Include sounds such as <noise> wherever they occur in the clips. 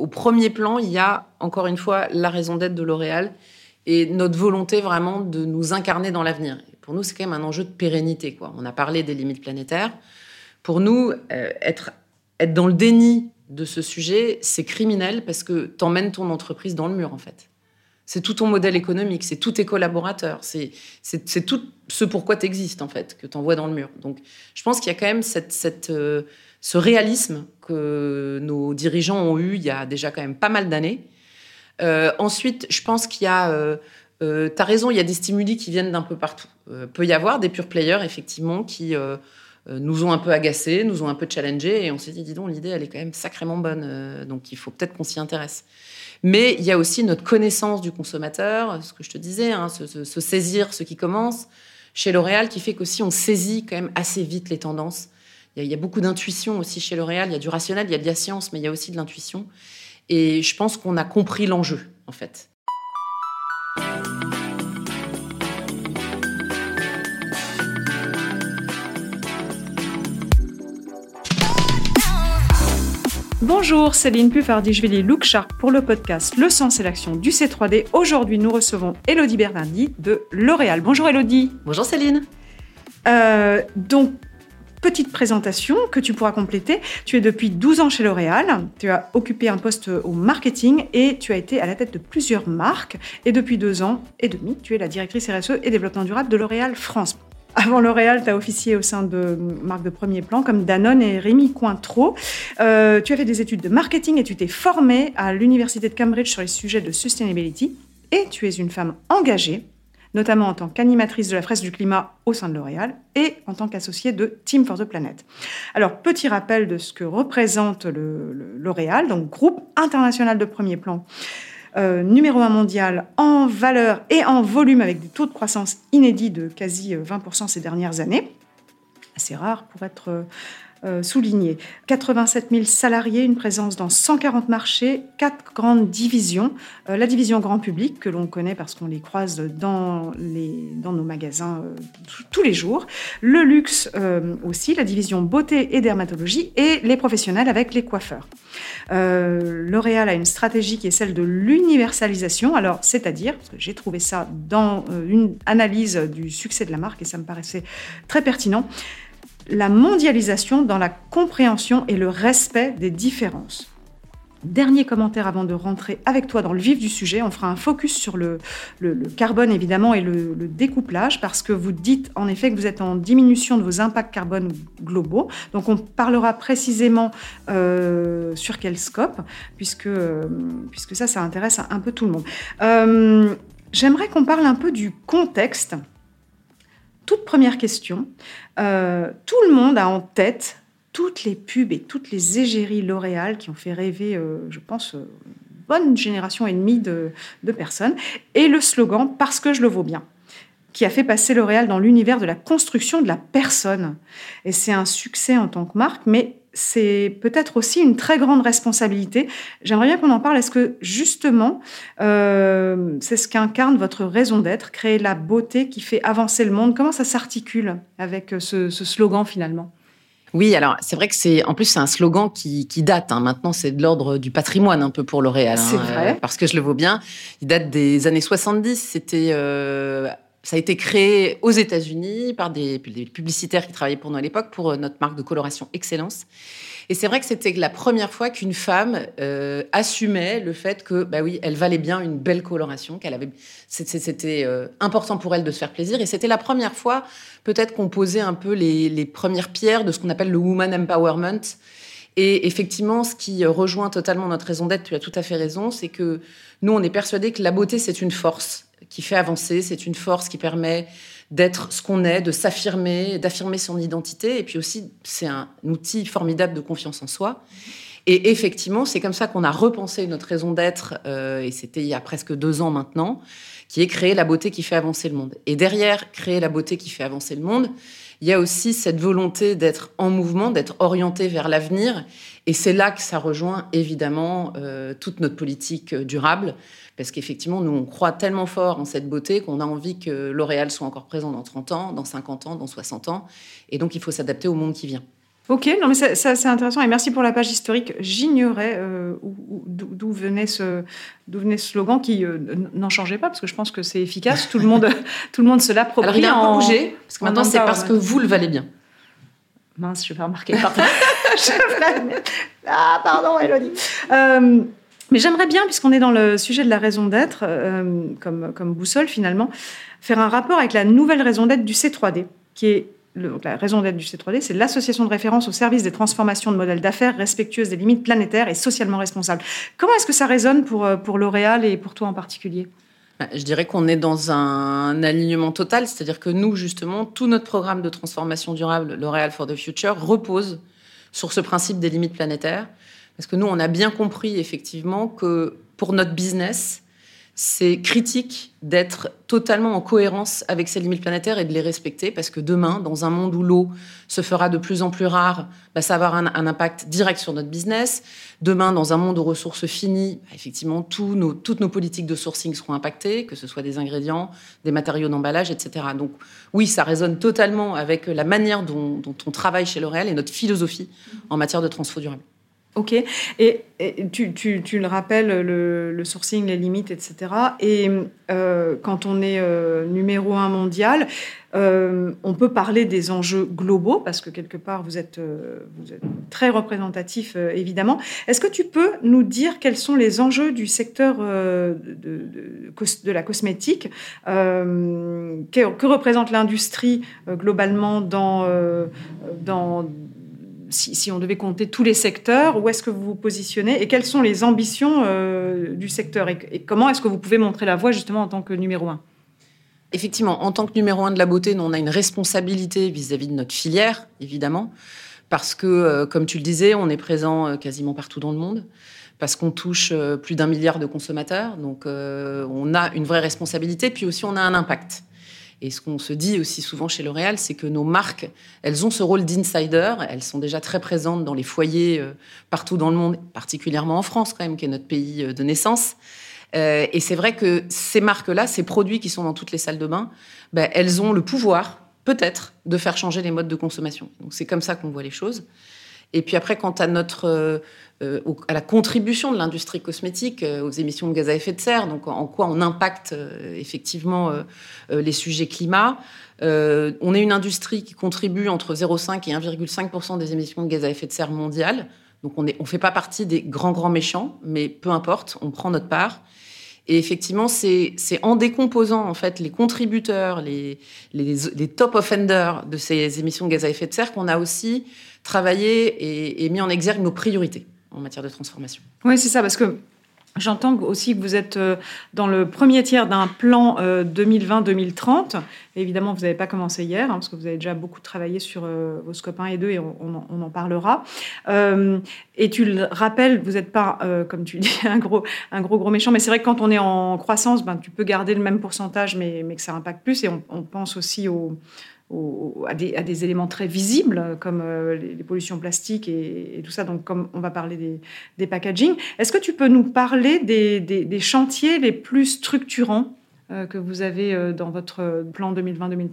au premier plan, il y a encore une fois la raison d'être de L'Oréal et notre volonté vraiment de nous incarner dans l'avenir. Pour nous, c'est quand même un enjeu de pérennité. Quoi. On a parlé des limites planétaires. Pour nous, euh, être, être dans le déni de ce sujet, c'est criminel parce que tu emmènes ton entreprise dans le mur, en fait. C'est tout ton modèle économique, c'est tous tes collaborateurs, c'est tout ce pourquoi tu existes, en fait, que tu envoies dans le mur. Donc, je pense qu'il y a quand même cette, cette, euh, ce réalisme que nos dirigeants ont eu il y a déjà quand même pas mal d'années. Euh, ensuite, je pense qu'il y a... Euh, euh raison, il y a des stimuli qui viennent d'un peu partout. Euh, peut y avoir des pure players, effectivement, qui nous ont un peu agacés, nous ont un peu challengés, et on s'est dit, dis donc, l'idée, elle est quand même sacrément bonne, donc il faut peut-être qu'on s'y intéresse. Mais il y a aussi notre connaissance du consommateur, ce que je te disais, hein, se, saisir ce qui commence chez L'Oréal, qui fait qu'aussi on saisit quand même assez vite les tendances. Il y, a, beaucoup d'intuition aussi chez L'Oréal. Il y a du rationnel, il y a de la science, mais il y a aussi de l'intuition. Et je pense qu'on a compris l'enjeu, en fait. Bonjour, Céline Puffardi-Jvili Look Sharp pour le podcast Le sens et l'action du C3D. Aujourd'hui, nous recevons Elodie Bernardi de L'Oréal. Bonjour Elodie. Bonjour Céline. Euh, donc, Petite présentation que tu pourras compléter. Tu es depuis 12 ans chez L'Oréal. Tu as occupé un poste au marketing et tu as été à la tête de plusieurs marques. Et depuis deux ans et demi, tu es la directrice RSE et développement durable de L'Oréal France. Avant L'Oréal, tu as officié au sein de marques de premier plan comme Danone et Rémi Cointreau. Euh, tu as fait des études de marketing et tu t'es formée à l'Université de Cambridge sur les sujets de sustainability. Et tu es une femme engagée notamment en tant qu'animatrice de la fresque du climat au sein de L'Oréal et en tant qu'associée de Team for the Planet. Alors, petit rappel de ce que représente L'Oréal, donc groupe international de premier plan. Euh, numéro un mondial en valeur et en volume avec des taux de croissance inédits de quasi 20% ces dernières années. Assez rare pour être euh, souligné. 87 000 salariés, une présence dans 140 marchés, quatre grandes divisions. Euh, la division grand public, que l'on connaît parce qu'on les croise dans, les, dans nos magasins euh, tous les jours. Le luxe aussi, la division beauté et dermatologie, et les professionnels avec les coiffeurs. L'Oréal a une stratégie qui est celle de l'universalisation. Alors, c'est-à-dire, parce que j'ai trouvé ça dans une analyse du succès de la marque et ça me paraissait très pertinent, la mondialisation dans la compréhension et le respect des différences. Dernier commentaire avant de rentrer avec toi dans le vif du sujet. On fera un focus sur le, carbone évidemment et le, découplage parce que vous dites en effet que vous êtes en diminution de vos impacts carbone globaux. Donc on parlera précisément euh, sur quel scope puisque, euh, puisque ça, ça intéresse un peu tout le monde. Euh, j'aimerais qu'on parle un peu du contexte toute première question, euh, tout le monde a en tête toutes les pubs et toutes les égéries L'Oréal qui ont fait rêver, euh, je pense, une bonne génération et demie de, de, personnes, et le slogan Parce que je le vaux bien qui a fait passer L'Oréal dans l'univers de la construction de la personne. Et c'est un succès en tant que marque, mais c'est peut-être aussi une très grande responsabilité. J'aimerais bien qu'on en parle. Est-ce que justement, euh, c'est ce qu'incarne votre raison d'être, créer la beauté qui fait avancer le monde? Comment ça s'articule avec ce, slogan finalement? Oui, alors c'est vrai que c'est en plus c'est un slogan qui, date. Hein. Maintenant, c'est de l'ordre du patrimoine un peu pour L'Oréal. C'est hein, vrai. Euh, parce que je le vaux bien. Il date des années 70. C'était euh, ça a été créé aux États-Unis par des, publicitaires qui travaillaient pour nous à l'époque pour euh, notre marque de coloration Excellence. Et c'est vrai que c'était la première fois qu'une femme euh, assumait le fait que, bah oui, elle valait bien une belle coloration, qu'elle avait, c'était euh, important pour elle de se faire plaisir. Et c'était la première fois, peut-être, qu'on posait un peu les, les, premières pierres de ce qu'on appelle le woman empowerment. Et effectivement, ce qui rejoint totalement notre raison d'être, tu as tout à fait raison, c'est que nous, on est persuadés que la beauté, c'est une force qui fait avancer, c'est une force qui permet d'être ce qu'on est, de s'affirmer, d'affirmer son identité. Et puis aussi, c'est un outil formidable de confiance en soi. Et effectivement, c'est comme ça qu'on a repensé notre raison d'être, euh, et c'était il y a presque deux ans maintenant, qui est créer la beauté qui fait avancer le monde. Et derrière créer la beauté qui fait avancer le monde, il y a aussi cette volonté d'être en mouvement, d'être orienté vers l'avenir. Et c'est là que ça rejoint évidemment euh, toute notre politique durable, parce qu'effectivement, nous, on croit tellement fort en cette beauté qu'on a envie que L'Oréal soit encore présent dans 30 ans, dans 50 ans, dans 60 ans. Et donc, il faut s'adapter au monde qui vient. Ok, non mais ça, c'est intéressant et merci pour la page historique. J'ignorais euh, d'où venait ce d'où venait ce slogan qui euh, n'en changeait pas parce que je pense que c'est efficace. Tout le monde <laughs> tout le monde se l'approprie. Alors il a un peu bougé parce que maintenant c'est parce que vous le valez bien. Mince, je vais remarquer. <laughs> <laughs> ah pardon, Elodie. Euh, mais j'aimerais bien, puisqu'on est dans le sujet de la raison d'être, comme, comme boussole finalement, faire un rapport avec la nouvelle raison d'être du C3D, qui est la raison d'être du C3D, c'est l'association de référence au service des transformations de modèles d'affaires respectueuses des limites planétaires et socialement responsables. Comment est-ce que ça résonne pour, euh, pour L'Oréal et pour toi en particulier? Bah, je dirais qu'on est dans un alignement total, c'est-à-dire que nous, justement, tout notre programme de transformation durable, L'Oréal for the Future, repose sur ce principe des limites planétaires. Parce que nous, on a bien compris, effectivement, que pour notre business, c'est critique d'être totalement en cohérence avec ces limites planétaires et de les respecter parce que demain, dans un monde où l'eau se fera de plus en plus rare, bah, ça va avoir un, impact direct sur notre business. Demain, dans un monde aux ressources finies, bah, effectivement, toutes nos politiques de sourcing seront impactées, que ce soit des ingrédients, des matériaux d'emballage, etc. Donc oui, ça résonne totalement avec la manière dont, on travaille chez L'Oréal et notre philosophie en matière de transfo durable. Ok. Et, tu, le rappelles, le, sourcing, les limites, etc. Et euh, quand on est euh, numéro un mondial, euh, on peut parler des enjeux globaux, parce que quelque part, vous êtes, très représentatif, évidemment. Est-ce que tu peux nous dire quels sont les enjeux du secteur de, de, la cosmétique que, que, représente l'industrie globalement dans, dans si, on devait compter tous les secteurs, où est-ce que vous vous positionnez et quelles sont les ambitions euh, du secteur et, comment est-ce que vous pouvez montrer la voie justement en tant que numéro un? Effectivement, en tant que numéro un de la beauté, nous, on a une responsabilité vis-à-vis de notre filière, évidemment, parce que, euh, comme tu le disais, on est présent euh, quasiment partout dans le monde, parce qu'on touche plus d'un milliard de consommateurs, donc on a une vraie responsabilité, puis aussi on a un impact. Et ce qu'on se dit aussi souvent chez L'Oréal, c'est que nos marques, elles ont ce rôle d'insider. Elles sont déjà très présentes dans les foyers euh, partout dans le monde, particulièrement en France quand même, qui est notre pays euh, de naissance. Euh, et c'est vrai que ces marques-là, ces produits qui sont dans toutes les salles de bain, ben, elles ont le pouvoir, peut-être, de faire changer les modes de consommation. Donc c'est comme ça qu'on voit les choses. Et puis après, quant à notre euh, à la contribution de l'industrie cosmétique euh, aux émissions de gaz à effet de serre, donc en quoi on impacte euh, effectivement les sujets climat. on est une industrie qui contribue entre 0,5 et 1,5% des émissions de gaz à effet de serre mondiales. Donc on ne on fait pas partie des grands, grands méchants, mais peu importe, on prend notre part. Et effectivement, c'est en décomposant en fait les contributeurs, les, les, les, top offenders de ces émissions de gaz à effet de serre qu'on a aussi travaillé et, et mis en exergue nos priorités en matière de transformation. Oui, c'est ça, parce que J'entends aussi que vous êtes euh, dans le premier tiers d'un plan 2020-2030. Euh, évidemment, vous n'avez pas commencé hier, hein, parce que vous avez déjà beaucoup travaillé sur euh, vos scopes 1 et 2, et on, en, parlera. et tu le rappelles, vous n'êtes pas, comme tu dis, <laughs> un gros, un gros, gros méchant, mais c'est vrai que quand on est en croissance, ben, tu peux garder le même pourcentage, mais, que ça impacte plus. Et on, on pense aussi aux, à, des, éléments très visibles comme euh, les, pollutions plastiques et, tout ça, donc comme on va parler des, packaging. Est-ce que tu peux nous parler des, chantiers les plus structurants euh, que vous avez euh, dans votre plan 2020-2030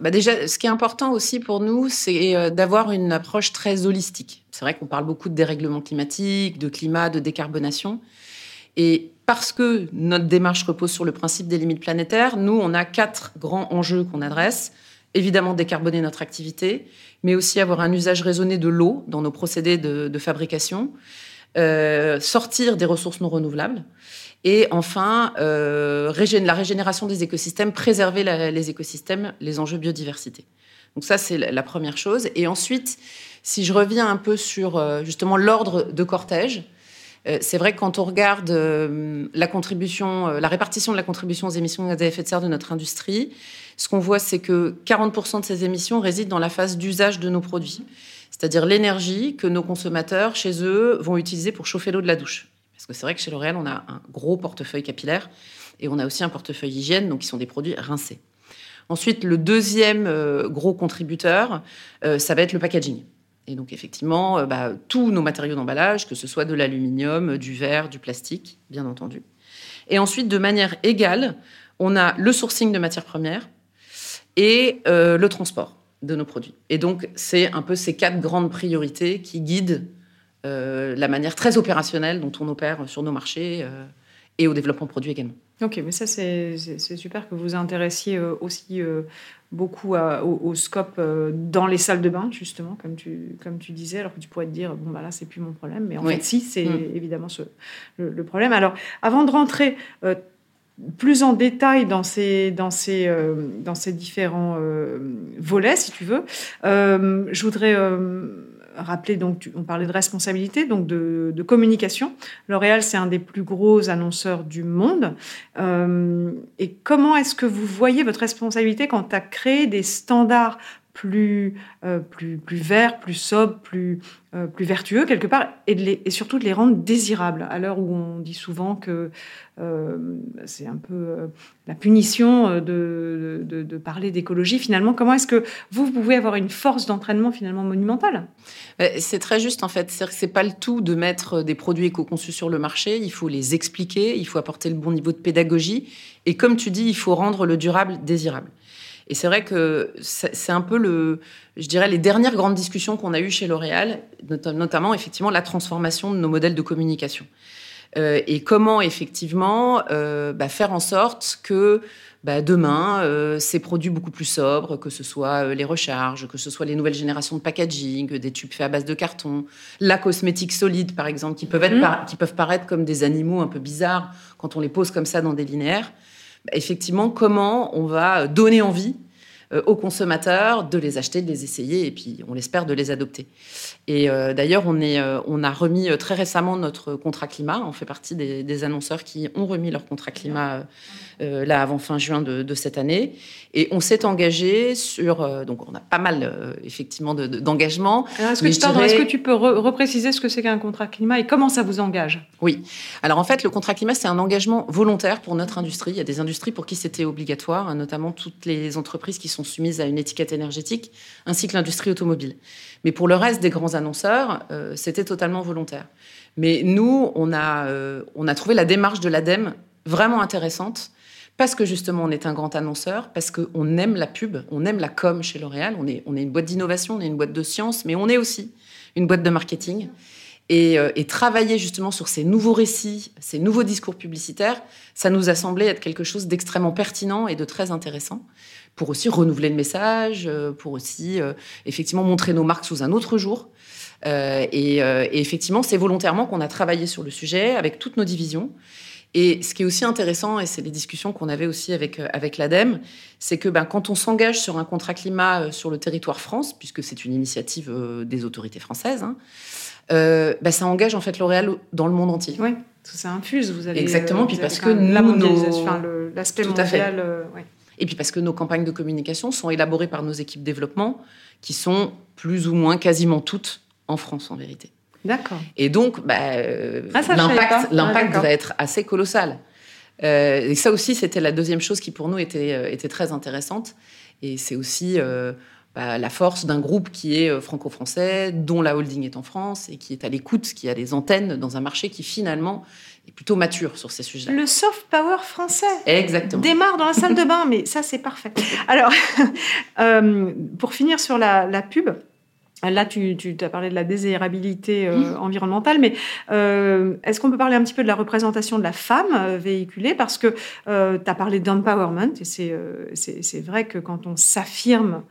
bah déjà, ce qui est important aussi pour nous, c'est d'avoir une approche très holistique. C'est vrai qu'on parle beaucoup de dérèglement climatique, de climat, de décarbonation. Et parce que notre démarche repose sur le principe des limites planétaires, nous, on a quatre grands enjeux qu'on adresse. Évidemment, décarboner notre activité, mais aussi avoir un usage raisonné de l'eau dans nos procédés de, fabrication, euh, sortir des ressources non renouvelables, et enfin, euh, la régénération des écosystèmes, préserver les écosystèmes, les enjeux biodiversité. Donc ça, c'est la première chose. Et ensuite, si je reviens un peu sur euh, justement l'ordre de cortège, c'est vrai que quand on regarde euh, euh, la répartition de la contribution aux émissions de gaz à effet de serre de notre industrie, ce qu'on voit, c'est que 40% de ces émissions résident dans la phase d'usage de nos produits, c'est-à-dire l'énergie que nos consommateurs, chez eux, vont utiliser pour chauffer l'eau de la douche. Parce que c'est vrai que chez L'Oréal, on a un gros portefeuille capillaire et on a aussi un portefeuille hygiène, donc qui sont des produits rincés. Ensuite, le deuxième gros contributeur, ça va être le packaging. Et donc effectivement, euh, bah, tous nos matériaux d'emballage, que ce soit de l'aluminium, du verre, du plastique, bien entendu. Et ensuite, de manière égale, on a le sourcing de matières premières et euh, le transport. de nos produits. Et donc, c'est un peu ces quatre grandes priorités qui guident euh, la manière très opérationnelle dont on opère sur nos marchés et au développement produit également. Ok, mais ça, c'est super que vous vous intéressiez aussi beaucoup au, scope dans les salles de bain, justement, comme tu, comme tu disais, alors que tu pourrais te dire, bon, bah là, c'est plus mon problème. Mais en fait, si, c'est mm. évidemment ce, le, problème. Alors, avant de rentrer plus en détail dans ces, dans ces, dans ces différents volets, si tu veux, je voudrais rappeler, donc, on parlait de responsabilité, donc de, communication. L'Oréal, c'est un des plus gros annonceurs du monde. Euh, et comment est-ce que vous voyez votre responsabilité quand à créer des standards plus, euh, plus, plus verts, plus sobres, plus, euh, plus vertueux quelque part, et, surtout de les rendre désirables, à l'heure où on dit souvent que euh, c'est un peu la punition de, parler d'écologie. Finalement, comment est-ce que vous, pouvez avoir une force d'entraînement finalement monumentale? C'est très juste en fait. Que c'est pas le tout de mettre des produits éco-conçus sur le marché. Il faut les expliquer, il faut apporter le bon niveau de pédagogie, et comme tu dis, il faut rendre le durable désirable. Et c'est vrai que c'est un peu le, je dirais, les dernières grandes discussions qu'on a eues chez L'Oréal, notamment effectivement la transformation de nos modèles de communication. Euh, et comment effectivement euh, bah, faire en sorte que bah, demain, euh, ces produits beaucoup plus sobres, que ce soit les recharges, que ce soit les nouvelles générations de packaging, des tubes faits à base de carton, la cosmétique solide par exemple, qui peuvent, être mmh. qui peuvent paraître comme des animaux un peu bizarres quand on les pose comme ça dans des linéaires effectivement, comment on va donner envie aux consommateurs de les acheter, de les essayer et puis on l'espère de les adopter. Et euh, d'ailleurs, on, euh, on a remis très récemment notre contrat climat. On fait partie des, annonceurs qui ont remis leur contrat climat là avant fin juin de, cette année. Et on s'est engagé sur. donc, on a pas mal effectivement d'engagements. Est-ce que, tu peux repréciser ce que c'est qu'un contrat climat et comment ça vous engage? Oui. Alors en fait, le contrat climat, c'est un engagement volontaire pour notre industrie. Il y a des industries pour qui c'était obligatoire, hein, notamment toutes les entreprises qui sont soumises à une étiquette énergétique, ainsi que l'industrie automobile. Mais pour le reste des grands annonceurs, euh, c'était totalement volontaire. Mais nous, on a, euh, on a trouvé la démarche de l'ADEME vraiment intéressante parce que justement on est un grand annonceur, parce qu'on aime la pub, on aime la com chez L'Oréal, on est, on est une boîte d'innovation, on est une boîte de science, mais on est aussi une boîte de marketing. Et, euh, et, travailler justement sur ces nouveaux récits, ces nouveaux discours publicitaires, ça nous a semblé être quelque chose d'extrêmement pertinent et de très intéressant pour aussi renouveler le message, euh, pour aussi euh, effectivement montrer nos marques sous un autre jour. Euh, et, effectivement, c'est volontairement qu'on a travaillé sur le sujet avec toutes nos divisions. Et ce qui est aussi intéressant, et c'est les discussions qu'on avait aussi avec, avec l'ADEME, c'est que ben, quand on s'engage sur un contrat climat sur le territoire France, puisque c'est une initiative des autorités françaises, hein, ben, ça engage en fait L'Oréal dans le monde entier. Oui, ça infuse. Vous avez, Exactement, puis parce que nous, l'aspect mondial. Et puis parce que nos campagnes de communication sont élaborées par nos équipes développement, qui sont plus ou moins quasiment toutes en France en vérité. D'accord. Et donc, bah, euh, ah, l'impact, ah, va être assez colossal. Euh, et ça aussi, c'était la deuxième chose qui pour nous était, euh, était très intéressante. Et c'est aussi bah, la force d'un groupe qui est franco-français, dont la holding est en France et qui est à l'écoute, qui a des antennes dans un marché qui finalement est plutôt mature sur ces sujets. Le soft power français. Exactement. Démarre dans la salle de bain, mais ça c'est parfait. Alors, <laughs> euh, pour finir sur la, pub. Là, tu, tu as parlé de la désirabilité euh, mmh. environnementale, mais euh, est-ce qu'on peut parler un petit peu de la représentation de la femme véhiculée? Parce que tu as parlé d'empowerment, et c'est vrai que quand on s'affirme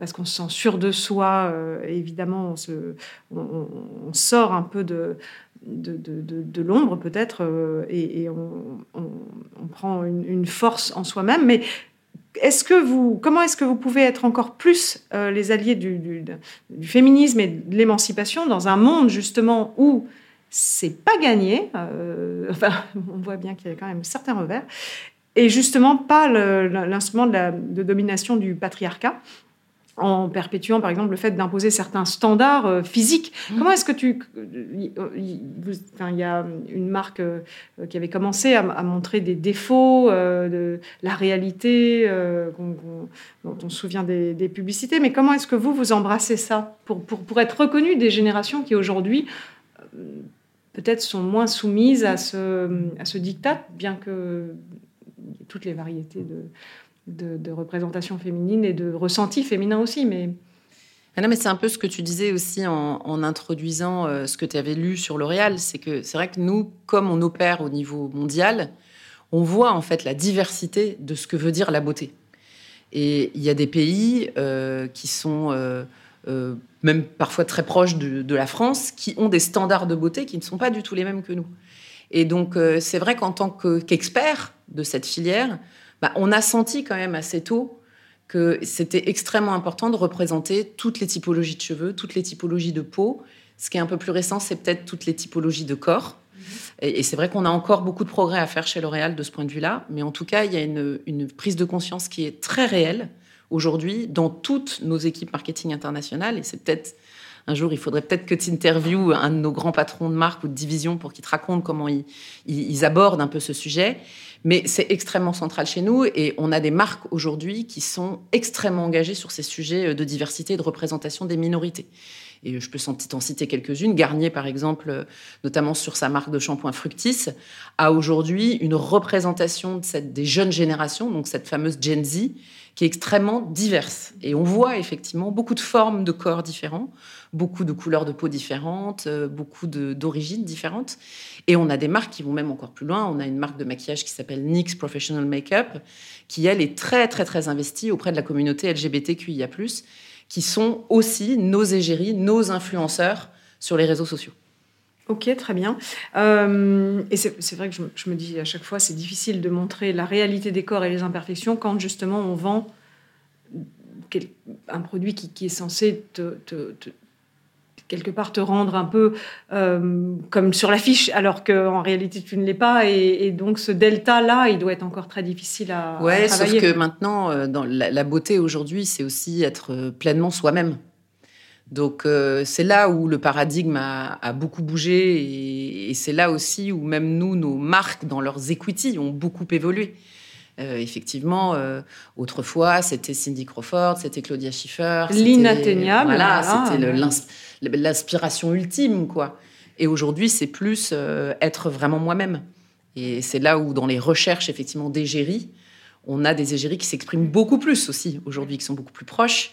parce qu'on se sent sûr de soi. évidemment, on, se, on, sort un peu de, de, l'ombre peut-être euh, et, on, prend une, force en soi-même. Mais est-ce que vous, comment est-ce que vous pouvez être encore plus euh, les alliés du, féminisme et de l'émancipation dans un monde justement où c'est pas gagné, euh, <laughs> enfin on voit bien qu'il y a quand même certains revers, et justement pas l'instrument de domination du patriarcat en perpétuant par exemple le fait d'imposer certains standards euh, physiques. Mmh. Comment est-ce que tu... Euh, il y a une marque euh, qui avait commencé à, montrer des défauts de la réalité, dont on se souvient des, publicités, mais comment est-ce que vous, vous embrassez ça pour, pour, pour être reconnu des générations qui aujourd'hui peut-être sont moins soumises à ce, à ce diktat, bien que toutes les variétés de, de, représentation féminine et de ressenti féminin aussi. Mais... Ah non, mais c'est un peu ce que tu disais aussi en, introduisant euh, ce que tu avais lu sur L'Oréal. C'est que c'est vrai que nous, comme on opère au niveau mondial, on voit en fait la diversité de ce que veut dire la beauté. Et il y a des pays euh, qui sont euh, même parfois très proches de, la France, qui ont des standards de beauté qui ne sont pas du tout les mêmes que nous. Et donc, c'est vrai qu'en tant qu'expert de cette filière, bah, on a senti quand même assez tôt que c'était extrêmement important de représenter toutes les typologies de cheveux, toutes les typologies de peau. Ce qui est un peu plus récent, c'est peut-être toutes les typologies de corps. Et, c'est vrai qu'on a encore beaucoup de progrès à faire chez L'Oréal de ce point de vue-là. Mais en tout cas, il y a une, une prise de conscience qui est très réelle aujourd'hui dans toutes nos équipes marketing internationales. Et c'est peut-être un jour, il faudrait peut-être que tu interviewes un de nos grands patrons de marque ou de division pour qu'il te raconte comment ils, abordent un peu ce sujet. Mais c'est extrêmement central chez nous et on a des marques aujourd'hui qui sont extrêmement engagées sur ces sujets de diversité et de représentation des minorités. Et je peux t'en citer quelques-unes. Garnier, par exemple, notamment sur sa marque de shampoing Fructis, a aujourd'hui une représentation de cette, des jeunes générations, donc cette fameuse Gen Z, qui est extrêmement diverse. Et on voit effectivement beaucoup de formes de corps différents, beaucoup de couleurs de peau différentes, euh, beaucoup d'origines différentes. Et on a des marques qui vont même encore plus loin. On a une marque de maquillage qui s'appelle NYX Professional Makeup, qui, elle, est très, très, très investie auprès de la communauté LGBTQIA+, qui sont aussi nos égéries, nos influenceurs sur les réseaux sociaux. Ok, très bien. Euh, et c'est vrai que je, me dis à chaque fois, c'est difficile de montrer la réalité des corps et les imperfections quand justement on vend un produit qui, est censé te, quelque part te rendre un peu euh, comme sur l'affiche, alors qu'en réalité tu ne l'es pas. Et, donc ce delta-là, il doit être encore très difficile à, ouais, travailler. sauf que maintenant, euh, dans la, beauté aujourd'hui, c'est aussi être pleinement soi-même. Donc c'est là où le paradigme a, beaucoup bougé et, et c'est là aussi où même nous, nos marques dans leurs equity ont beaucoup évolué. Euh, effectivement, euh, autrefois, c'était Cindy Crawford, c'était Claudia Schiffer. L'inatteignable. Voilà, c'était l'inspiration ultime, quoi. Et aujourd'hui, c'est plus euh, être vraiment moi-même. Et c'est là où, dans les recherches, effectivement, d'égérie, on a des égéries qui s'expriment beaucoup plus aussi aujourd'hui, qui sont beaucoup plus proches.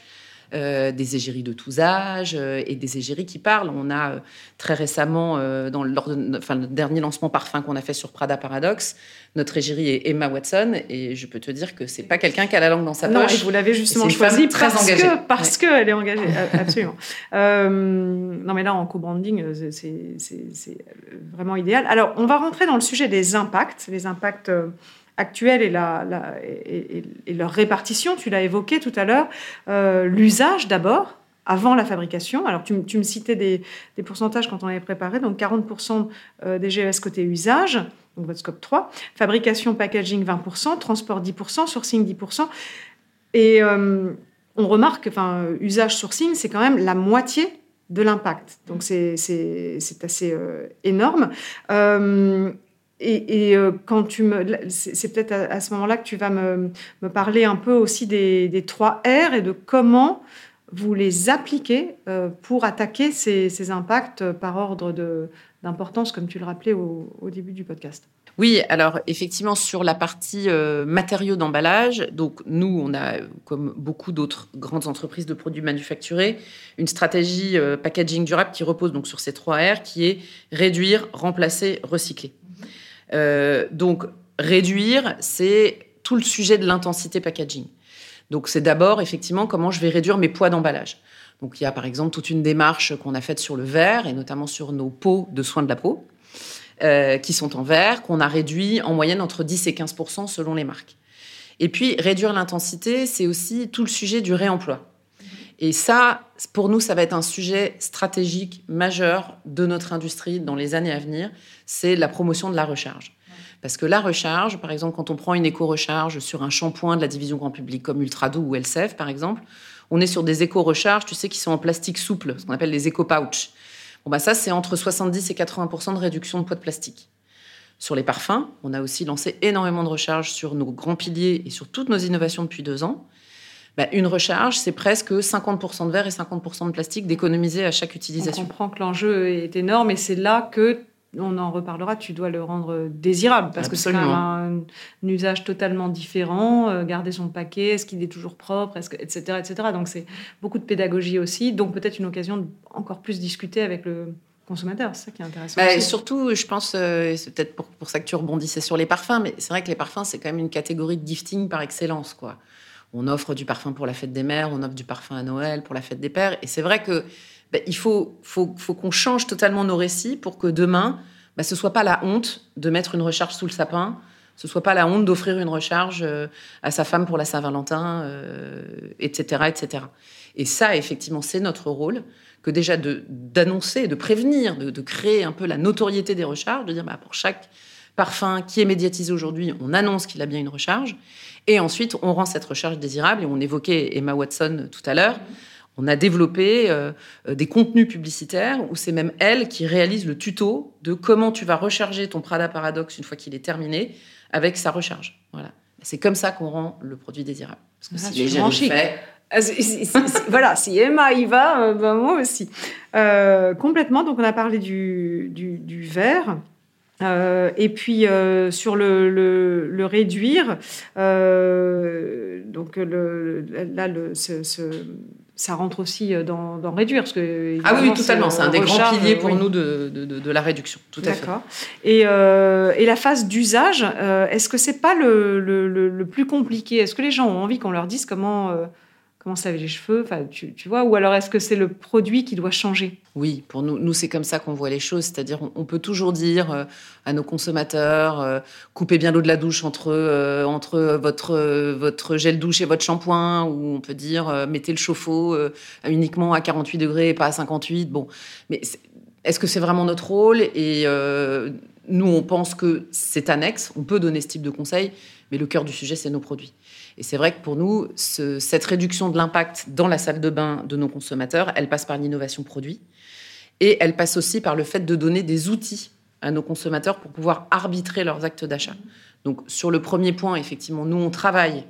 Euh, des égéries de tous âges euh, et des égéries qui parlent. On a euh, très récemment, dans, lors de, enfin, le dernier lancement parfum qu'on a fait sur Prada Paradox, notre égérie est Emma Watson et je peux te dire que c'est pas quelqu'un qui a la langue dans sa non, poche. Et vous l'avez justement choisi parce que parce qu'elle est engagée, absolument. <laughs> non mais là en co-branding, c'est vraiment idéal. Alors on va rentrer dans le sujet des impacts, les impacts actuelle et, leur répartition. Tu l'as évoqué tout à l'heure. Euh, l'usage d'abord, avant la fabrication. Alors, tu, me citais des, pourcentages quand on avait préparé. Donc, 40% euh, des GES côté usage, donc votre scope 3. Fabrication, packaging, 20%. Transport, 10%. Sourcing, 10%. Et euh, on remarque, enfin, usage, sourcing, c'est quand même la moitié de l'impact. Donc, c'est assez énorme. Et, euh, quand tu me, c'est peut-être à, ce moment-là que tu vas me, parler un peu aussi des, 3 R et de comment vous les appliquez euh, pour attaquer ces, impacts par ordre d'importance, comme tu le rappelais au, au, début du podcast. Oui, alors effectivement sur la partie euh, matériaux d'emballage, donc nous on a comme beaucoup d'autres grandes entreprises de produits manufacturés une stratégie packaging durable qui repose donc sur ces trois R qui est réduire, remplacer, recycler. Euh, donc, réduire, c'est tout le sujet de l'intensité packaging. Donc, c'est d'abord, effectivement, comment je vais réduire mes poids d'emballage. Donc, il y a par exemple toute une démarche qu'on a faite sur le verre et notamment sur nos pots de soins de la peau, euh, qui sont en verre, qu'on a réduit en moyenne entre 10 et 15% selon les marques. Et puis, réduire l'intensité, c'est aussi tout le sujet du réemploi. Et ça, pour nous, ça va être un sujet stratégique majeur de notre industrie dans les années à venir, c'est la promotion de la recharge. Parce que la recharge, par exemple, quand on prend une éco-recharge sur un shampoing de la division grand public comme Ultrado ou Elsef, par exemple, on est sur des éco-recharges, tu sais, qui sont en plastique souple, ce qu'on appelle les éco-pouch. Bon, bah ça, c'est entre 70 et 80% de réduction de poids de plastique. Sur les parfums, on a aussi lancé énormément de recharges sur nos grands piliers et sur toutes nos innovations depuis deux ans. Bah, une recharge, c'est presque 50% de verre et 50% de plastique d'économiser à chaque utilisation. On comprend que l'enjeu est énorme et c'est là que on en reparlera, tu dois le rendre désirable parce que c'est un, usage totalement différent. Euh, garder son paquet, est-ce qu'il est toujours propre, est-ce que, etc., etc. Donc c'est beaucoup de pédagogie aussi, donc peut-être une occasion de encore plus discuter avec le consommateur. C'est ça qui est intéressant. Bah, surtout, je pense, euh, c'est peut-être pour, pour, ça que tu rebondissais sur les parfums, mais c'est vrai que les parfums c'est quand même une catégorie de gifting par excellence, quoi. On offre du parfum pour la fête des mères, on offre du parfum à Noël pour la fête des pères, et c'est vrai que ben, il faut, qu'on change totalement nos récits pour que demain, ben, ce soit pas la honte de mettre une recharge sous le sapin, ce soit pas la honte d'offrir une recharge euh, à sa femme pour la Saint-Valentin, etc., euh, etc. Et ça, effectivement, c'est notre rôle, que déjà d'annoncer, de, prévenir, de, créer un peu la notoriété des recharges, de dire bah, pour chaque parfum qui est médiatisé aujourd'hui, on annonce qu'il a bien une recharge, et ensuite on rend cette recharge désirable. Et on évoquait Emma Watson tout à l'heure on a développé euh, euh, des contenus publicitaires où c'est même elle qui réalise le tuto de comment tu vas recharger ton Prada Paradox une fois qu'il est terminé avec sa recharge. Voilà. C'est comme ça qu'on rend le produit désirable. Parce que si les fait... Ah, voilà, si Emma y va, euh, ben moi aussi. complètement, donc on a parlé du, du, verre. Et puis sur le, réduire, donc le, là, ce, ça rentre aussi euh, dans, réduire. Parce que, ah oui, totalement. C'est un des grands piliers pour nous de, de, la réduction. Tout à fait. D'accord. Et, euh, et, la phase d'usage, euh, est-ce que c'est pas le, plus compliqué? Est-ce que les gens ont envie qu'on leur dise comment comment ça les cheveux, enfin, tu, vois, ou alors est-ce que c'est le produit qui doit changer? Oui, pour nous, nous c'est comme ça qu'on voit les choses, c'est-à-dire on, peut toujours dire euh, à nos consommateurs, euh, coupez bien l'eau de la douche entre, euh, entre votre, votre gel douche et votre shampoing, ou on peut dire mettez le chauffe-eau uniquement à 48 degrés et pas à 58. Bon, mais est-ce que c'est vraiment notre rôle? Et nous, on pense que c'est annexe, on peut donner ce type de conseil, mais le cœur du sujet, c'est nos produits. Et c'est vrai que pour nous, cette réduction de l'impact dans la salle de bain de nos consommateurs, elle passe par l'innovation produit. Et elle passe aussi par le fait de donner des outils à nos consommateurs pour pouvoir arbitrer leurs actes d'achat. Donc sur le premier point, effectivement, nous, on travaille